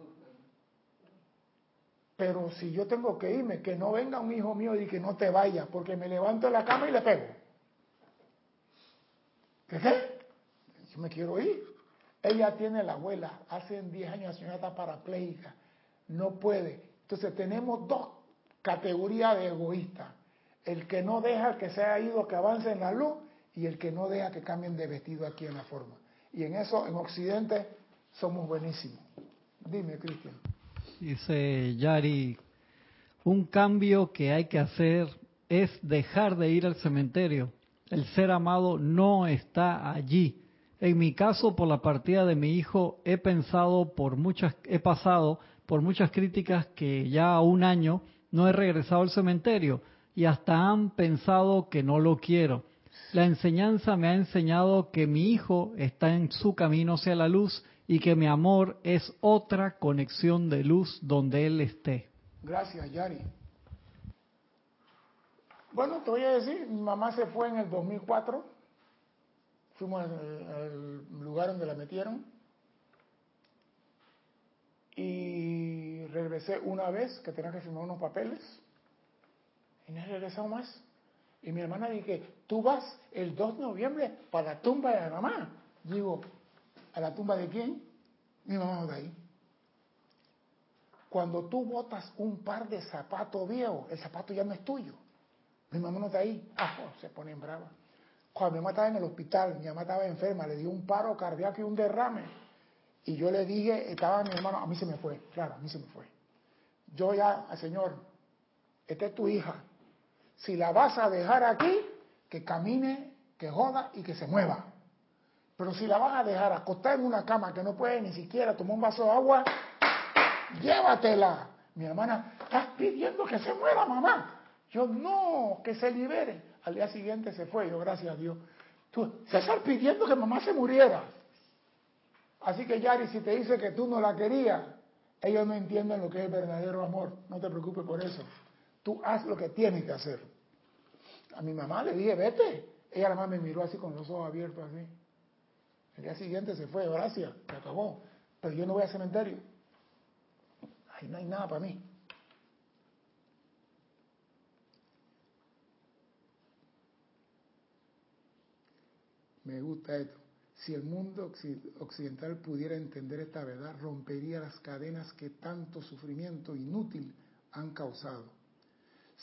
Pero si yo tengo que irme, que no venga un hijo mío y que no te vaya, porque me levanto de la cama y le pego. ¿Qué qué? Yo me quiero ir. Ella tiene la abuela, hace 10 años la señora está parapléjica, no puede. Entonces tenemos dos categorías de egoístas. El que no deja que se haya ido, que avance en la luz, y el que no deja que cambien de vestido aquí en la forma. Y en eso, en Occidente, somos buenísimos. Dime, Cristian. Dice Yari, un cambio que hay que hacer es dejar de ir al cementerio. El ser amado no está allí. En mi caso, por la partida de mi hijo, he pensado por muchas, he pasado por muchas críticas que ya un año no he regresado al cementerio y hasta han pensado que no lo quiero. La enseñanza me ha enseñado que mi hijo está en su camino hacia la luz y que mi amor es otra conexión de luz donde Él esté. Gracias, Yari. Bueno, te voy a decir, mi mamá se fue en el 2004, fuimos al, lugar donde la metieron y regresé una vez que tenía que firmar unos papeles y no he regresado más. Y mi hermana dije, tú vas el 2 de noviembre para la tumba de la mamá. Digo, ¿A la tumba de quién? Mi mamá no está ahí. Cuando tú botas un par de zapatos viejos, el zapato ya no es tuyo. Mi mamá no está ahí. Ah, oh, se pone en brava. Cuando mi mamá estaba en el hospital, mi mamá estaba enferma, le dio un paro cardíaco y un derrame. Y yo le dije, estaba mi hermano, a mí se me fue, claro, a mí se me fue. Yo ya, Señor, esta es tu hija. Si la vas a dejar aquí, que camine, que joda y que se mueva. Pero si la vas a dejar acostada en una cama que no puede ni siquiera tomar un vaso de agua, llévatela. Mi hermana, estás pidiendo que se muera mamá. Yo, no, que se libere. Al día siguiente se fue, yo, gracias a Dios. Tú, César pidiendo que mamá se muriera. Así que Yari, si te dice que tú no la querías, ellos no entienden lo que es verdadero amor. No te preocupes por eso. Tú haz lo que tienes que hacer. A mi mamá le dije, vete. Ella además me miró así con los ojos abiertos así. El día siguiente se fue, gracias, se acabó. Pero yo no voy al cementerio. Ahí no hay nada para mí. Me gusta esto. Si el mundo occidental pudiera entender esta verdad, rompería las cadenas que tanto sufrimiento inútil han causado.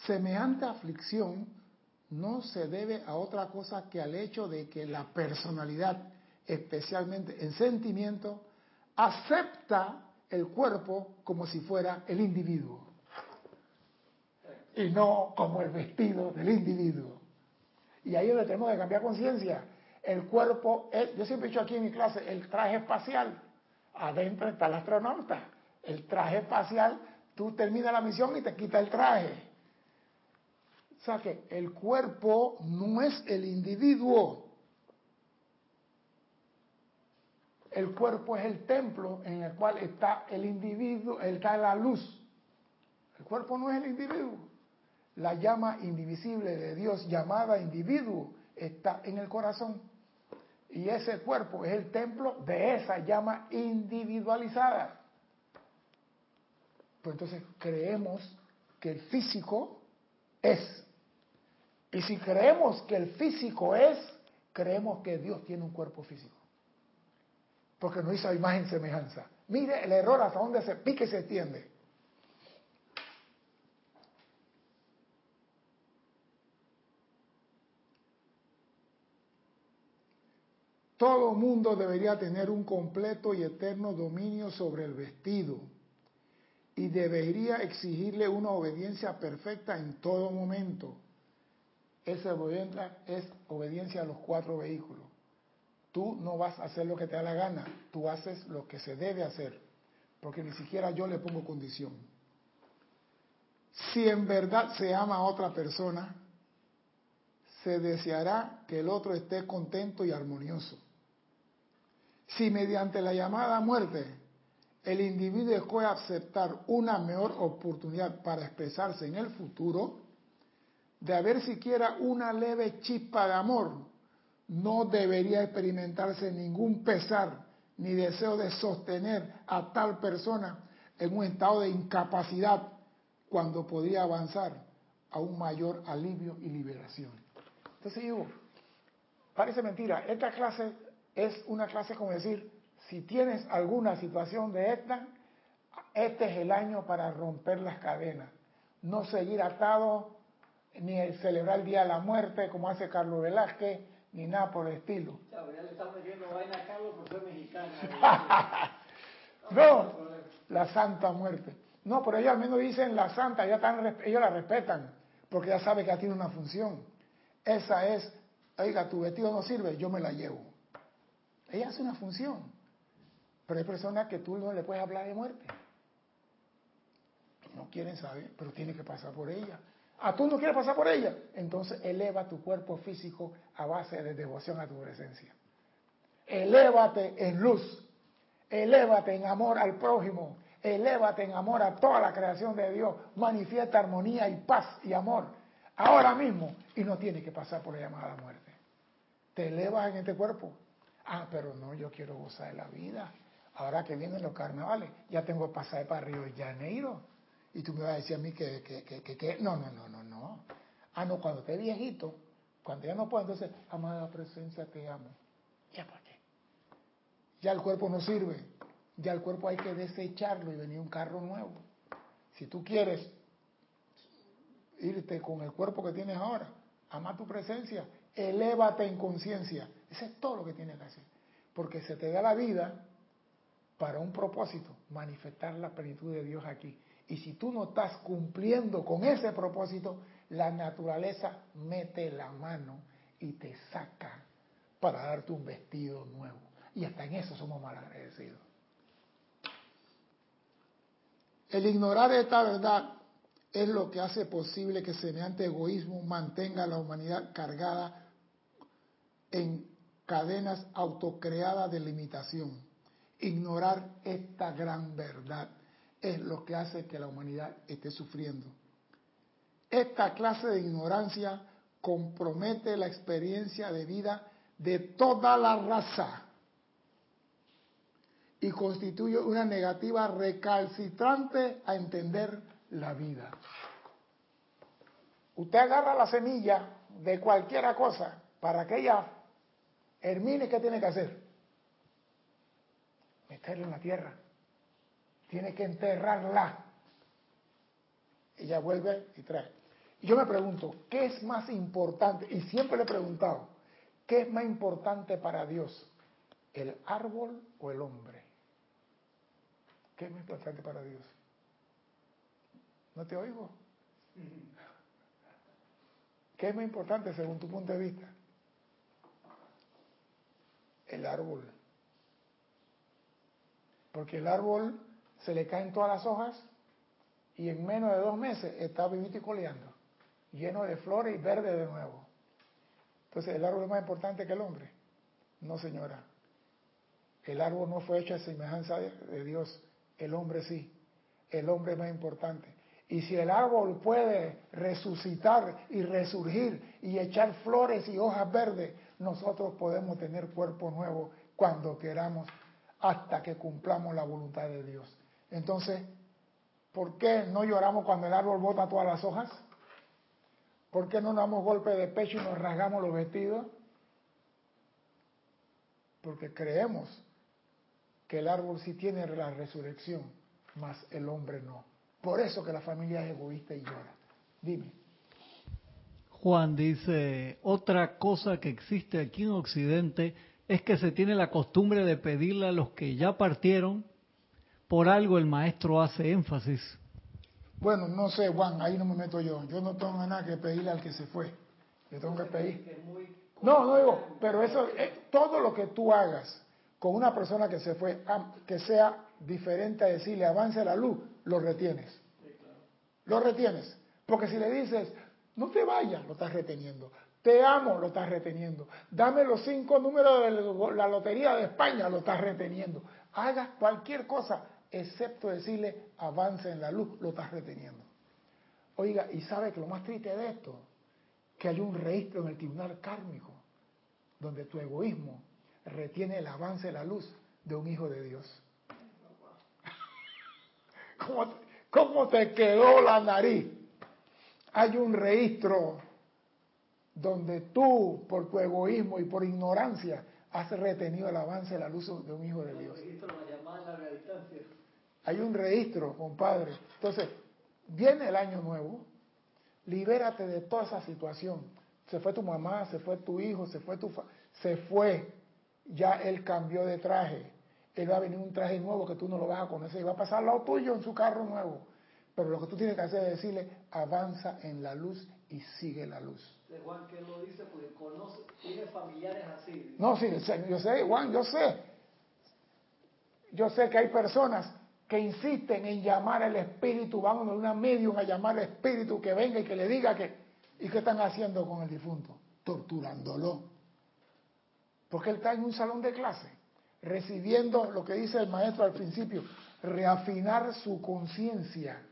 Semejante aflicción no se debe a otra cosa que al hecho de que la personalidad, especialmente en sentimiento, acepta el cuerpo como si fuera el individuo y no como el vestido del individuo. Y ahí es donde tenemos que cambiar conciencia el cuerpo, yo siempre he dicho aquí en mi clase, el traje espacial, adentro está el astronauta. El traje espacial, tú terminas la misión y te quita el traje. O sea que el cuerpo no es el individuo. El cuerpo es el templo en el cual está el individuo, está la luz. El cuerpo no es el individuo. La llama indivisible de Dios llamada individuo está en el corazón. Y ese cuerpo es el templo de esa llama individualizada. Pues entonces creemos que el físico es. Y si creemos que el físico es, creemos que Dios tiene un cuerpo físico. Porque no hizo imagen semejanza. Mire el error hasta dónde se pique y se extiende. Todo mundo debería tener un completo y eterno dominio sobre el vestido y debería exigirle una obediencia perfecta en todo momento. Esa obediencia es obediencia a los cuatro vehículos. Tú no vas a hacer lo que te da la gana, tú haces lo que se debe hacer, porque ni siquiera yo le pongo condición. Si en verdad se ama a otra persona, se deseará que el otro esté contento y armonioso. Si mediante la llamada muerte el individuo escoge aceptar una mejor oportunidad para expresarse en el futuro, de haber siquiera una leve chispa de amor, no debería experimentarse ningún pesar ni deseo de sostener a tal persona en un estado de incapacidad cuando podría avanzar a un mayor alivio y liberación. Entonces digo, parece mentira, esta clase es una clase como decir, si tienes alguna situación de esta, este es el año para romper las cadenas. No seguir atado ni celebrar el Día de la Muerte como hace Carlos Velázquez, ni nada por el estilo. ya le están metiendo vaina a Carlos por ser mexicano. no, la Santa Muerte. No, pero ellos al menos dicen la Santa, ya están, ellos la respetan, porque ya saben que ya tiene una función. Esa es, oiga, tu vestido no sirve, yo me la llevo. Ella hace una función. Pero hay personas que tú no le puedes hablar de muerte. No quieren saber, pero tiene que pasar por ella. ¿A ah, tú no quieres pasar por ella? Entonces eleva tu cuerpo físico a base de devoción a tu presencia. Elévate en luz. Elévate en amor al prójimo. Elévate en amor a toda la creación de Dios. Manifiesta armonía y paz y amor. Ahora mismo. Y no tienes que pasar por la llamada muerte. Te elevas en este cuerpo Ah, pero no, yo quiero gozar de la vida. Ahora que vienen los carnavales, ya tengo pasaje para Río de Janeiro. Y tú me vas a decir a mí que, que, que, que, no, no, no, no, no. Ah, no, cuando esté viejito, cuando ya no puedo, entonces, amada presencia, te amo. ¿Ya para qué? Ya el cuerpo no sirve. Ya el cuerpo hay que desecharlo y venir un carro nuevo. Si tú quieres irte con el cuerpo que tienes ahora, ama tu presencia, elévate en conciencia. Eso es todo lo que tienes que hacer. Porque se te da la vida para un propósito, manifestar la plenitud de Dios aquí. Y si tú no estás cumpliendo con ese propósito, la naturaleza mete la mano y te saca para darte un vestido nuevo. Y hasta en eso somos mal agradecidos. El ignorar esta verdad es lo que hace posible que semejante egoísmo mantenga a la humanidad cargada en cadenas autocreadas de limitación. Ignorar esta gran verdad es lo que hace que la humanidad esté sufriendo. Esta clase de ignorancia compromete la experiencia de vida de toda la raza y constituye una negativa recalcitrante a entender la vida. Usted agarra la semilla de cualquiera cosa para que ella hermine, ¿qué tiene que hacer? Meterla en la tierra. Tiene que enterrarla. Ella vuelve y trae. Y yo me pregunto, ¿qué es más importante? Y siempre le he preguntado, ¿qué es más importante para Dios? ¿El árbol o el hombre? ¿Qué es más importante para Dios? ¿No te oigo? ¿Qué es más importante según tu punto de vista? El árbol. Porque el árbol se le caen todas las hojas y en menos de dos meses está vivito y lleno de flores y verde de nuevo. Entonces, ¿el árbol es más importante que el hombre? No, señora. El árbol no fue hecho a semejanza de Dios, el hombre sí. El hombre es más importante. Y si el árbol puede resucitar y resurgir y echar flores y hojas verdes, nosotros podemos tener cuerpo nuevo cuando queramos hasta que cumplamos la voluntad de Dios. Entonces, ¿por qué no lloramos cuando el árbol bota todas las hojas? ¿Por qué no nos damos golpe de pecho y nos rasgamos los vestidos? Porque creemos que el árbol sí tiene la resurrección, mas el hombre no. Por eso que la familia es egoísta y llora. Dime. Juan dice, otra cosa que existe aquí en Occidente es que se tiene la costumbre de pedirle a los que ya partieron, por algo el maestro hace énfasis. Bueno, no sé, Juan, ahí no me meto yo. Yo no tengo nada que pedirle al que se fue. Yo tengo que pedir. No, no digo, pero eso, eh, todo lo que tú hagas con una persona que se fue, que sea diferente a decirle avance la luz, lo retienes. Lo retienes. Porque si le dices, no te vayas, lo estás reteniendo. Te amo, lo estás reteniendo. Dame los cinco números de la Lotería de España, lo estás reteniendo. Hagas cualquier cosa, excepto decirle avance en la luz, lo estás reteniendo. Oiga, y sabe que lo más triste de esto, que hay un registro en el tribunal kármico, donde tu egoísmo retiene el avance de la luz de un hijo de Dios. ¿Cómo, te quedó la nariz? Hay un registro donde tú, por tu egoísmo y por ignorancia, has retenido el avance de la luz de un hijo de Dios. Hay un registro, compadre. Entonces, viene el año nuevo, libérate de toda esa situación. Se fue tu mamá, se fue tu hijo, se fue tu... se fue ya él cambió de traje. Él va a venir un traje nuevo que tú no lo vas a conocer y va a pasar lado tuyo en su carro nuevo. Pero lo que tú tienes que hacer es decirle, avanza en la luz y sigue la luz. Juan, que lo dice porque conoce, tiene familiares así. No, sí, yo sé, Juan, yo sé. Yo sé que hay personas que insisten en llamar al espíritu, van a una medium a llamar al espíritu que venga y que le diga que, ¿y qué están haciendo con el difunto? Torturándolo. Porque él está en un salón de clase, recibiendo lo que dice el maestro al principio, reafinar su conciencia.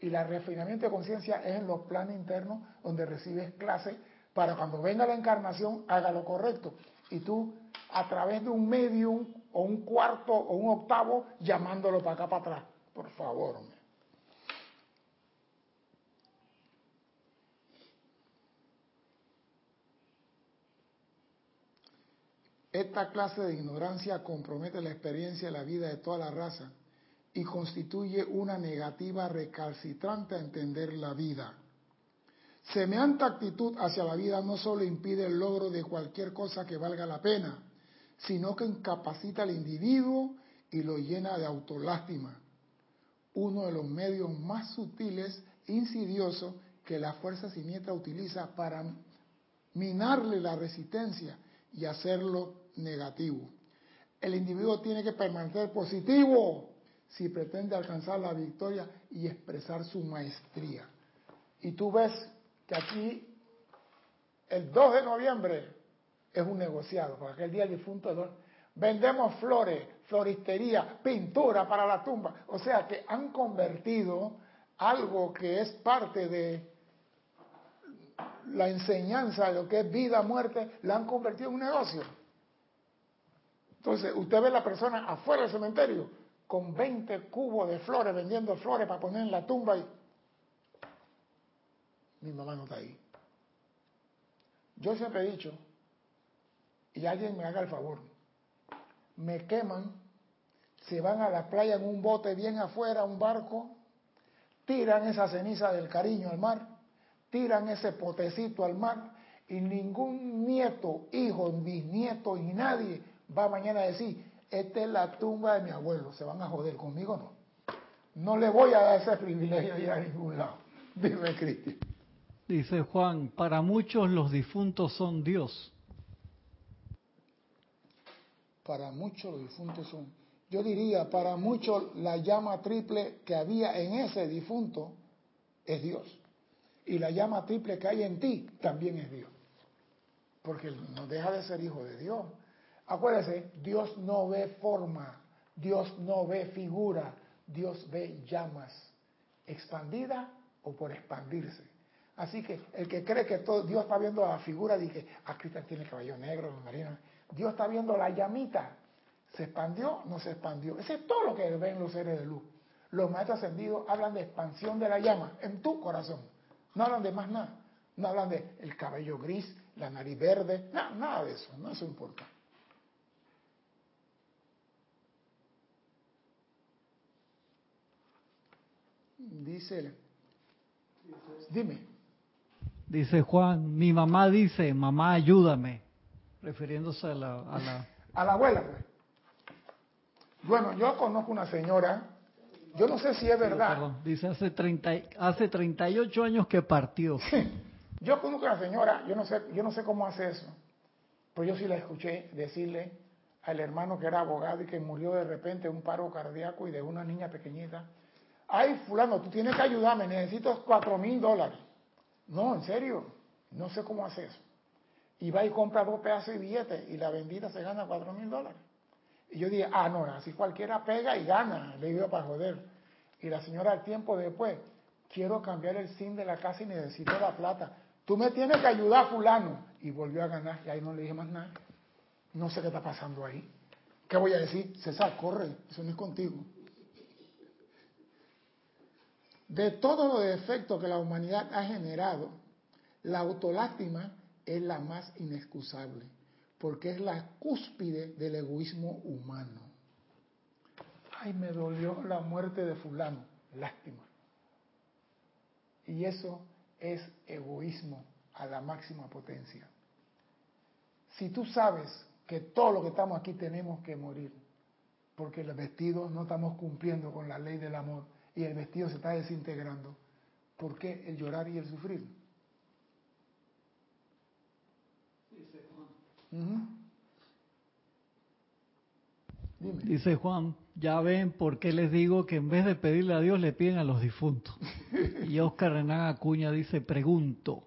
Y el reafinamiento de conciencia es en los planes internos donde recibes clase para cuando venga la encarnación haga lo correcto. Y tú, a través de un medium o un cuarto o un octavo, llamándolo para acá para atrás. Por favor. Esta clase de ignorancia compromete la experiencia de la vida de toda la raza y constituye una negativa recalcitrante a entender la vida. Semejante actitud hacia la vida no solo impide el logro de cualquier cosa que valga la pena, sino que incapacita al individuo y lo llena de autolástima, uno de los medios más sutiles e insidiosos que la fuerza siniestra utiliza para minarle la resistencia y hacerlo negativo. El individuo tiene que permanecer positivo si pretende alcanzar la victoria y expresar su maestría. Y tú ves que aquí, el 2 de noviembre, es un negociado, porque aquel día el difunto vendemos flores, floristería, pintura para la tumba. O sea que han convertido algo que es parte de la enseñanza de lo que es vida, muerte, la han convertido en un negocio. Entonces, usted ve la persona afuera del cementerio con 20 cubos de flores, vendiendo flores para poner en la tumba y mi mamá no está ahí. Yo siempre he dicho, y alguien me haga el favor, me queman, se van a la playa en un bote bien afuera, un barco, tiran esa ceniza del cariño al mar, tiran ese potecito al mar y ningún nieto, hijo, bisnieto y nadie va mañana a decir, esta es la tumba de mi abuelo, se van a joder conmigo, no. No le voy a dar ese privilegio ir a ningún lado. Dime, Cristian. Dice Juan, para muchos los difuntos son Dios. Para muchos los difuntos son. Yo diría, para muchos la llama triple que había en ese difunto es Dios. Y la llama triple que hay en ti también es Dios. Porque no deja de ser hijo de Dios. Acuérdese, Dios no ve forma, Dios no ve figura, Dios ve llamas, expandida o por expandirse. Así que el que cree que todo, Dios está viendo la figura, dice, ah, Cristian tiene caballo negro, marina. Dios está viendo la llamita. ¿Se expandió? No se expandió. Ese es todo lo que ven los seres de luz. Los maestros ascendidos hablan de expansión de la llama en tu corazón. No hablan de más nada. No hablan de el cabello gris, la nariz verde, nada, nada de eso. No eso importa. Dice, dime. Dice Juan, mi mamá dice, mamá ayúdame, refiriéndose a la... A la, a la abuela, pues. Bueno, yo conozco una señora, yo no sé si es verdad. dice hace, 30, hace 38 años que partió. yo conozco una señora, yo no, sé, yo no sé cómo hace eso, pero yo sí la escuché decirle al hermano que era abogado y que murió de repente de un paro cardíaco y de una niña pequeñita, ay fulano, tú tienes que ayudarme, necesito cuatro mil dólares. No, en serio, no sé cómo hace eso. Y va y compra dos pedazos de billetes y la vendida se gana cuatro mil dólares. Y yo dije, ah, no, así cualquiera pega y gana, le digo para joder. Y la señora al tiempo después, quiero cambiar el SIM de la casa y necesito la plata. Tú me tienes que ayudar, fulano. Y volvió a ganar y ahí no le dije más nada. No sé qué está pasando ahí. ¿Qué voy a decir? César, corre, eso no es contigo. De todos los defectos que la humanidad ha generado, la autolástima es la más inexcusable, porque es la cúspide del egoísmo humano. Ay, me dolió la muerte de fulano, lástima. Y eso es egoísmo a la máxima potencia. Si tú sabes que todo lo que estamos aquí tenemos que morir, porque el vestido no estamos cumpliendo con la ley del amor, y el vestido se está desintegrando, ¿por qué el llorar y el sufrir? Dice Juan, ya ven por qué les digo que en vez de pedirle a Dios le piden a los difuntos. y Oscar Renán Acuña dice, pregunto,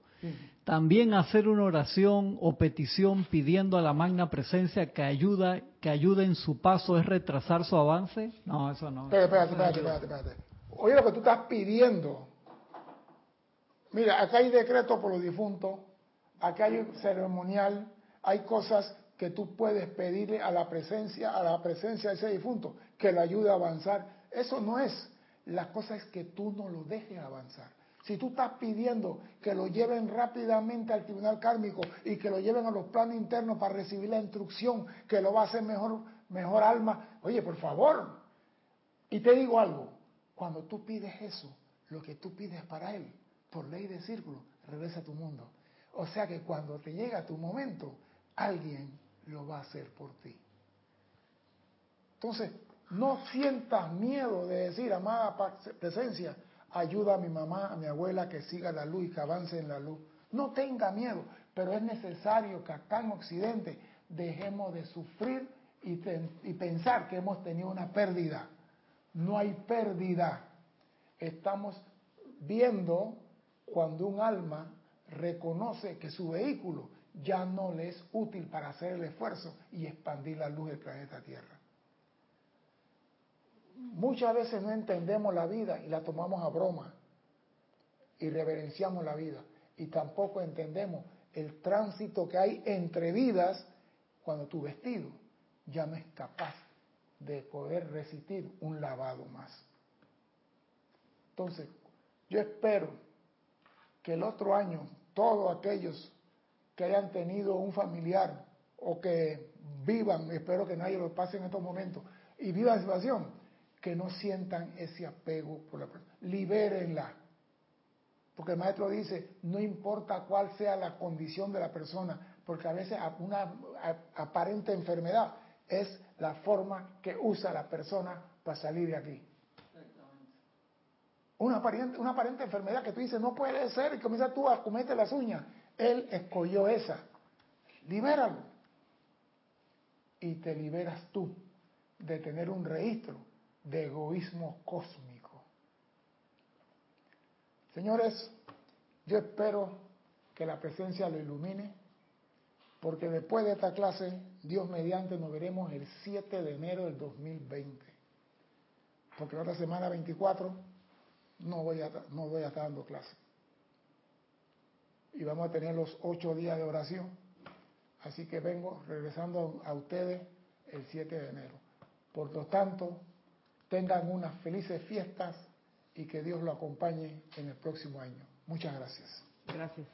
también hacer una oración o petición pidiendo a la magna presencia que ayuda que ayude en su paso es retrasar su avance? No, eso no. Espérate, espérate, espérate, espérate. Oye lo que tú estás pidiendo. Mira, acá hay decreto por los difuntos, acá hay ceremonial, hay cosas que tú puedes pedirle a la presencia, a la presencia de ese difunto, que lo ayude a avanzar. Eso no es. La cosa es que tú no lo dejes avanzar. Si tú estás pidiendo que lo lleven rápidamente al tribunal kármico y que lo lleven a los planos internos para recibir la instrucción que lo va a hacer mejor, mejor alma, oye, por favor. Y te digo algo, cuando tú pides eso, lo que tú pides para Él, por ley de círculo, regresa a tu mundo. O sea que cuando te llega tu momento, alguien lo va a hacer por ti. Entonces, No sientas miedo de decir, amada presencia, ayuda a mi mamá, a mi abuela que siga la luz y que avance en la luz. No tenga miedo, pero es necesario que acá en Occidente dejemos de sufrir y, y pensar que hemos tenido una pérdida. No hay pérdida. Estamos viendo cuando un alma reconoce que su vehículo ya no le es útil para hacer el esfuerzo y expandir la luz del planeta Tierra. Muchas veces no entendemos la vida y la tomamos a broma y reverenciamos la vida y tampoco entendemos el tránsito que hay entre vidas cuando tu vestido ya no es capaz de poder resistir un lavado más. Entonces, yo espero que el otro año todos aquellos que hayan tenido un familiar o que vivan, espero que nadie lo pase en estos momentos, y viva la situación, que no sientan ese apego por la persona. Libérenla. Porque el maestro dice, no importa cuál sea la condición de la persona, porque a veces una aparente enfermedad es la forma que usa la persona para salir de aquí. Una aparente, una aparente enfermedad que tú dices, no puede ser, y comienzas tú a comerte las uñas. Él escogió esa. Libéralo. Y te liberas tú de tener un registro de egoísmo cósmico. Señores, yo espero que la presencia lo ilumine, porque después de esta clase, Dios mediante, nos veremos el 7 de enero del 2020. Porque la otra semana 24 no voy a, no voy a estar dando clase. Y vamos a tener los ocho días de oración. Así que vengo regresando a ustedes el 7 de enero. Por lo tanto, tengan unas felices fiestas y que Dios lo acompañe en el próximo año. Muchas gracias. Gracias.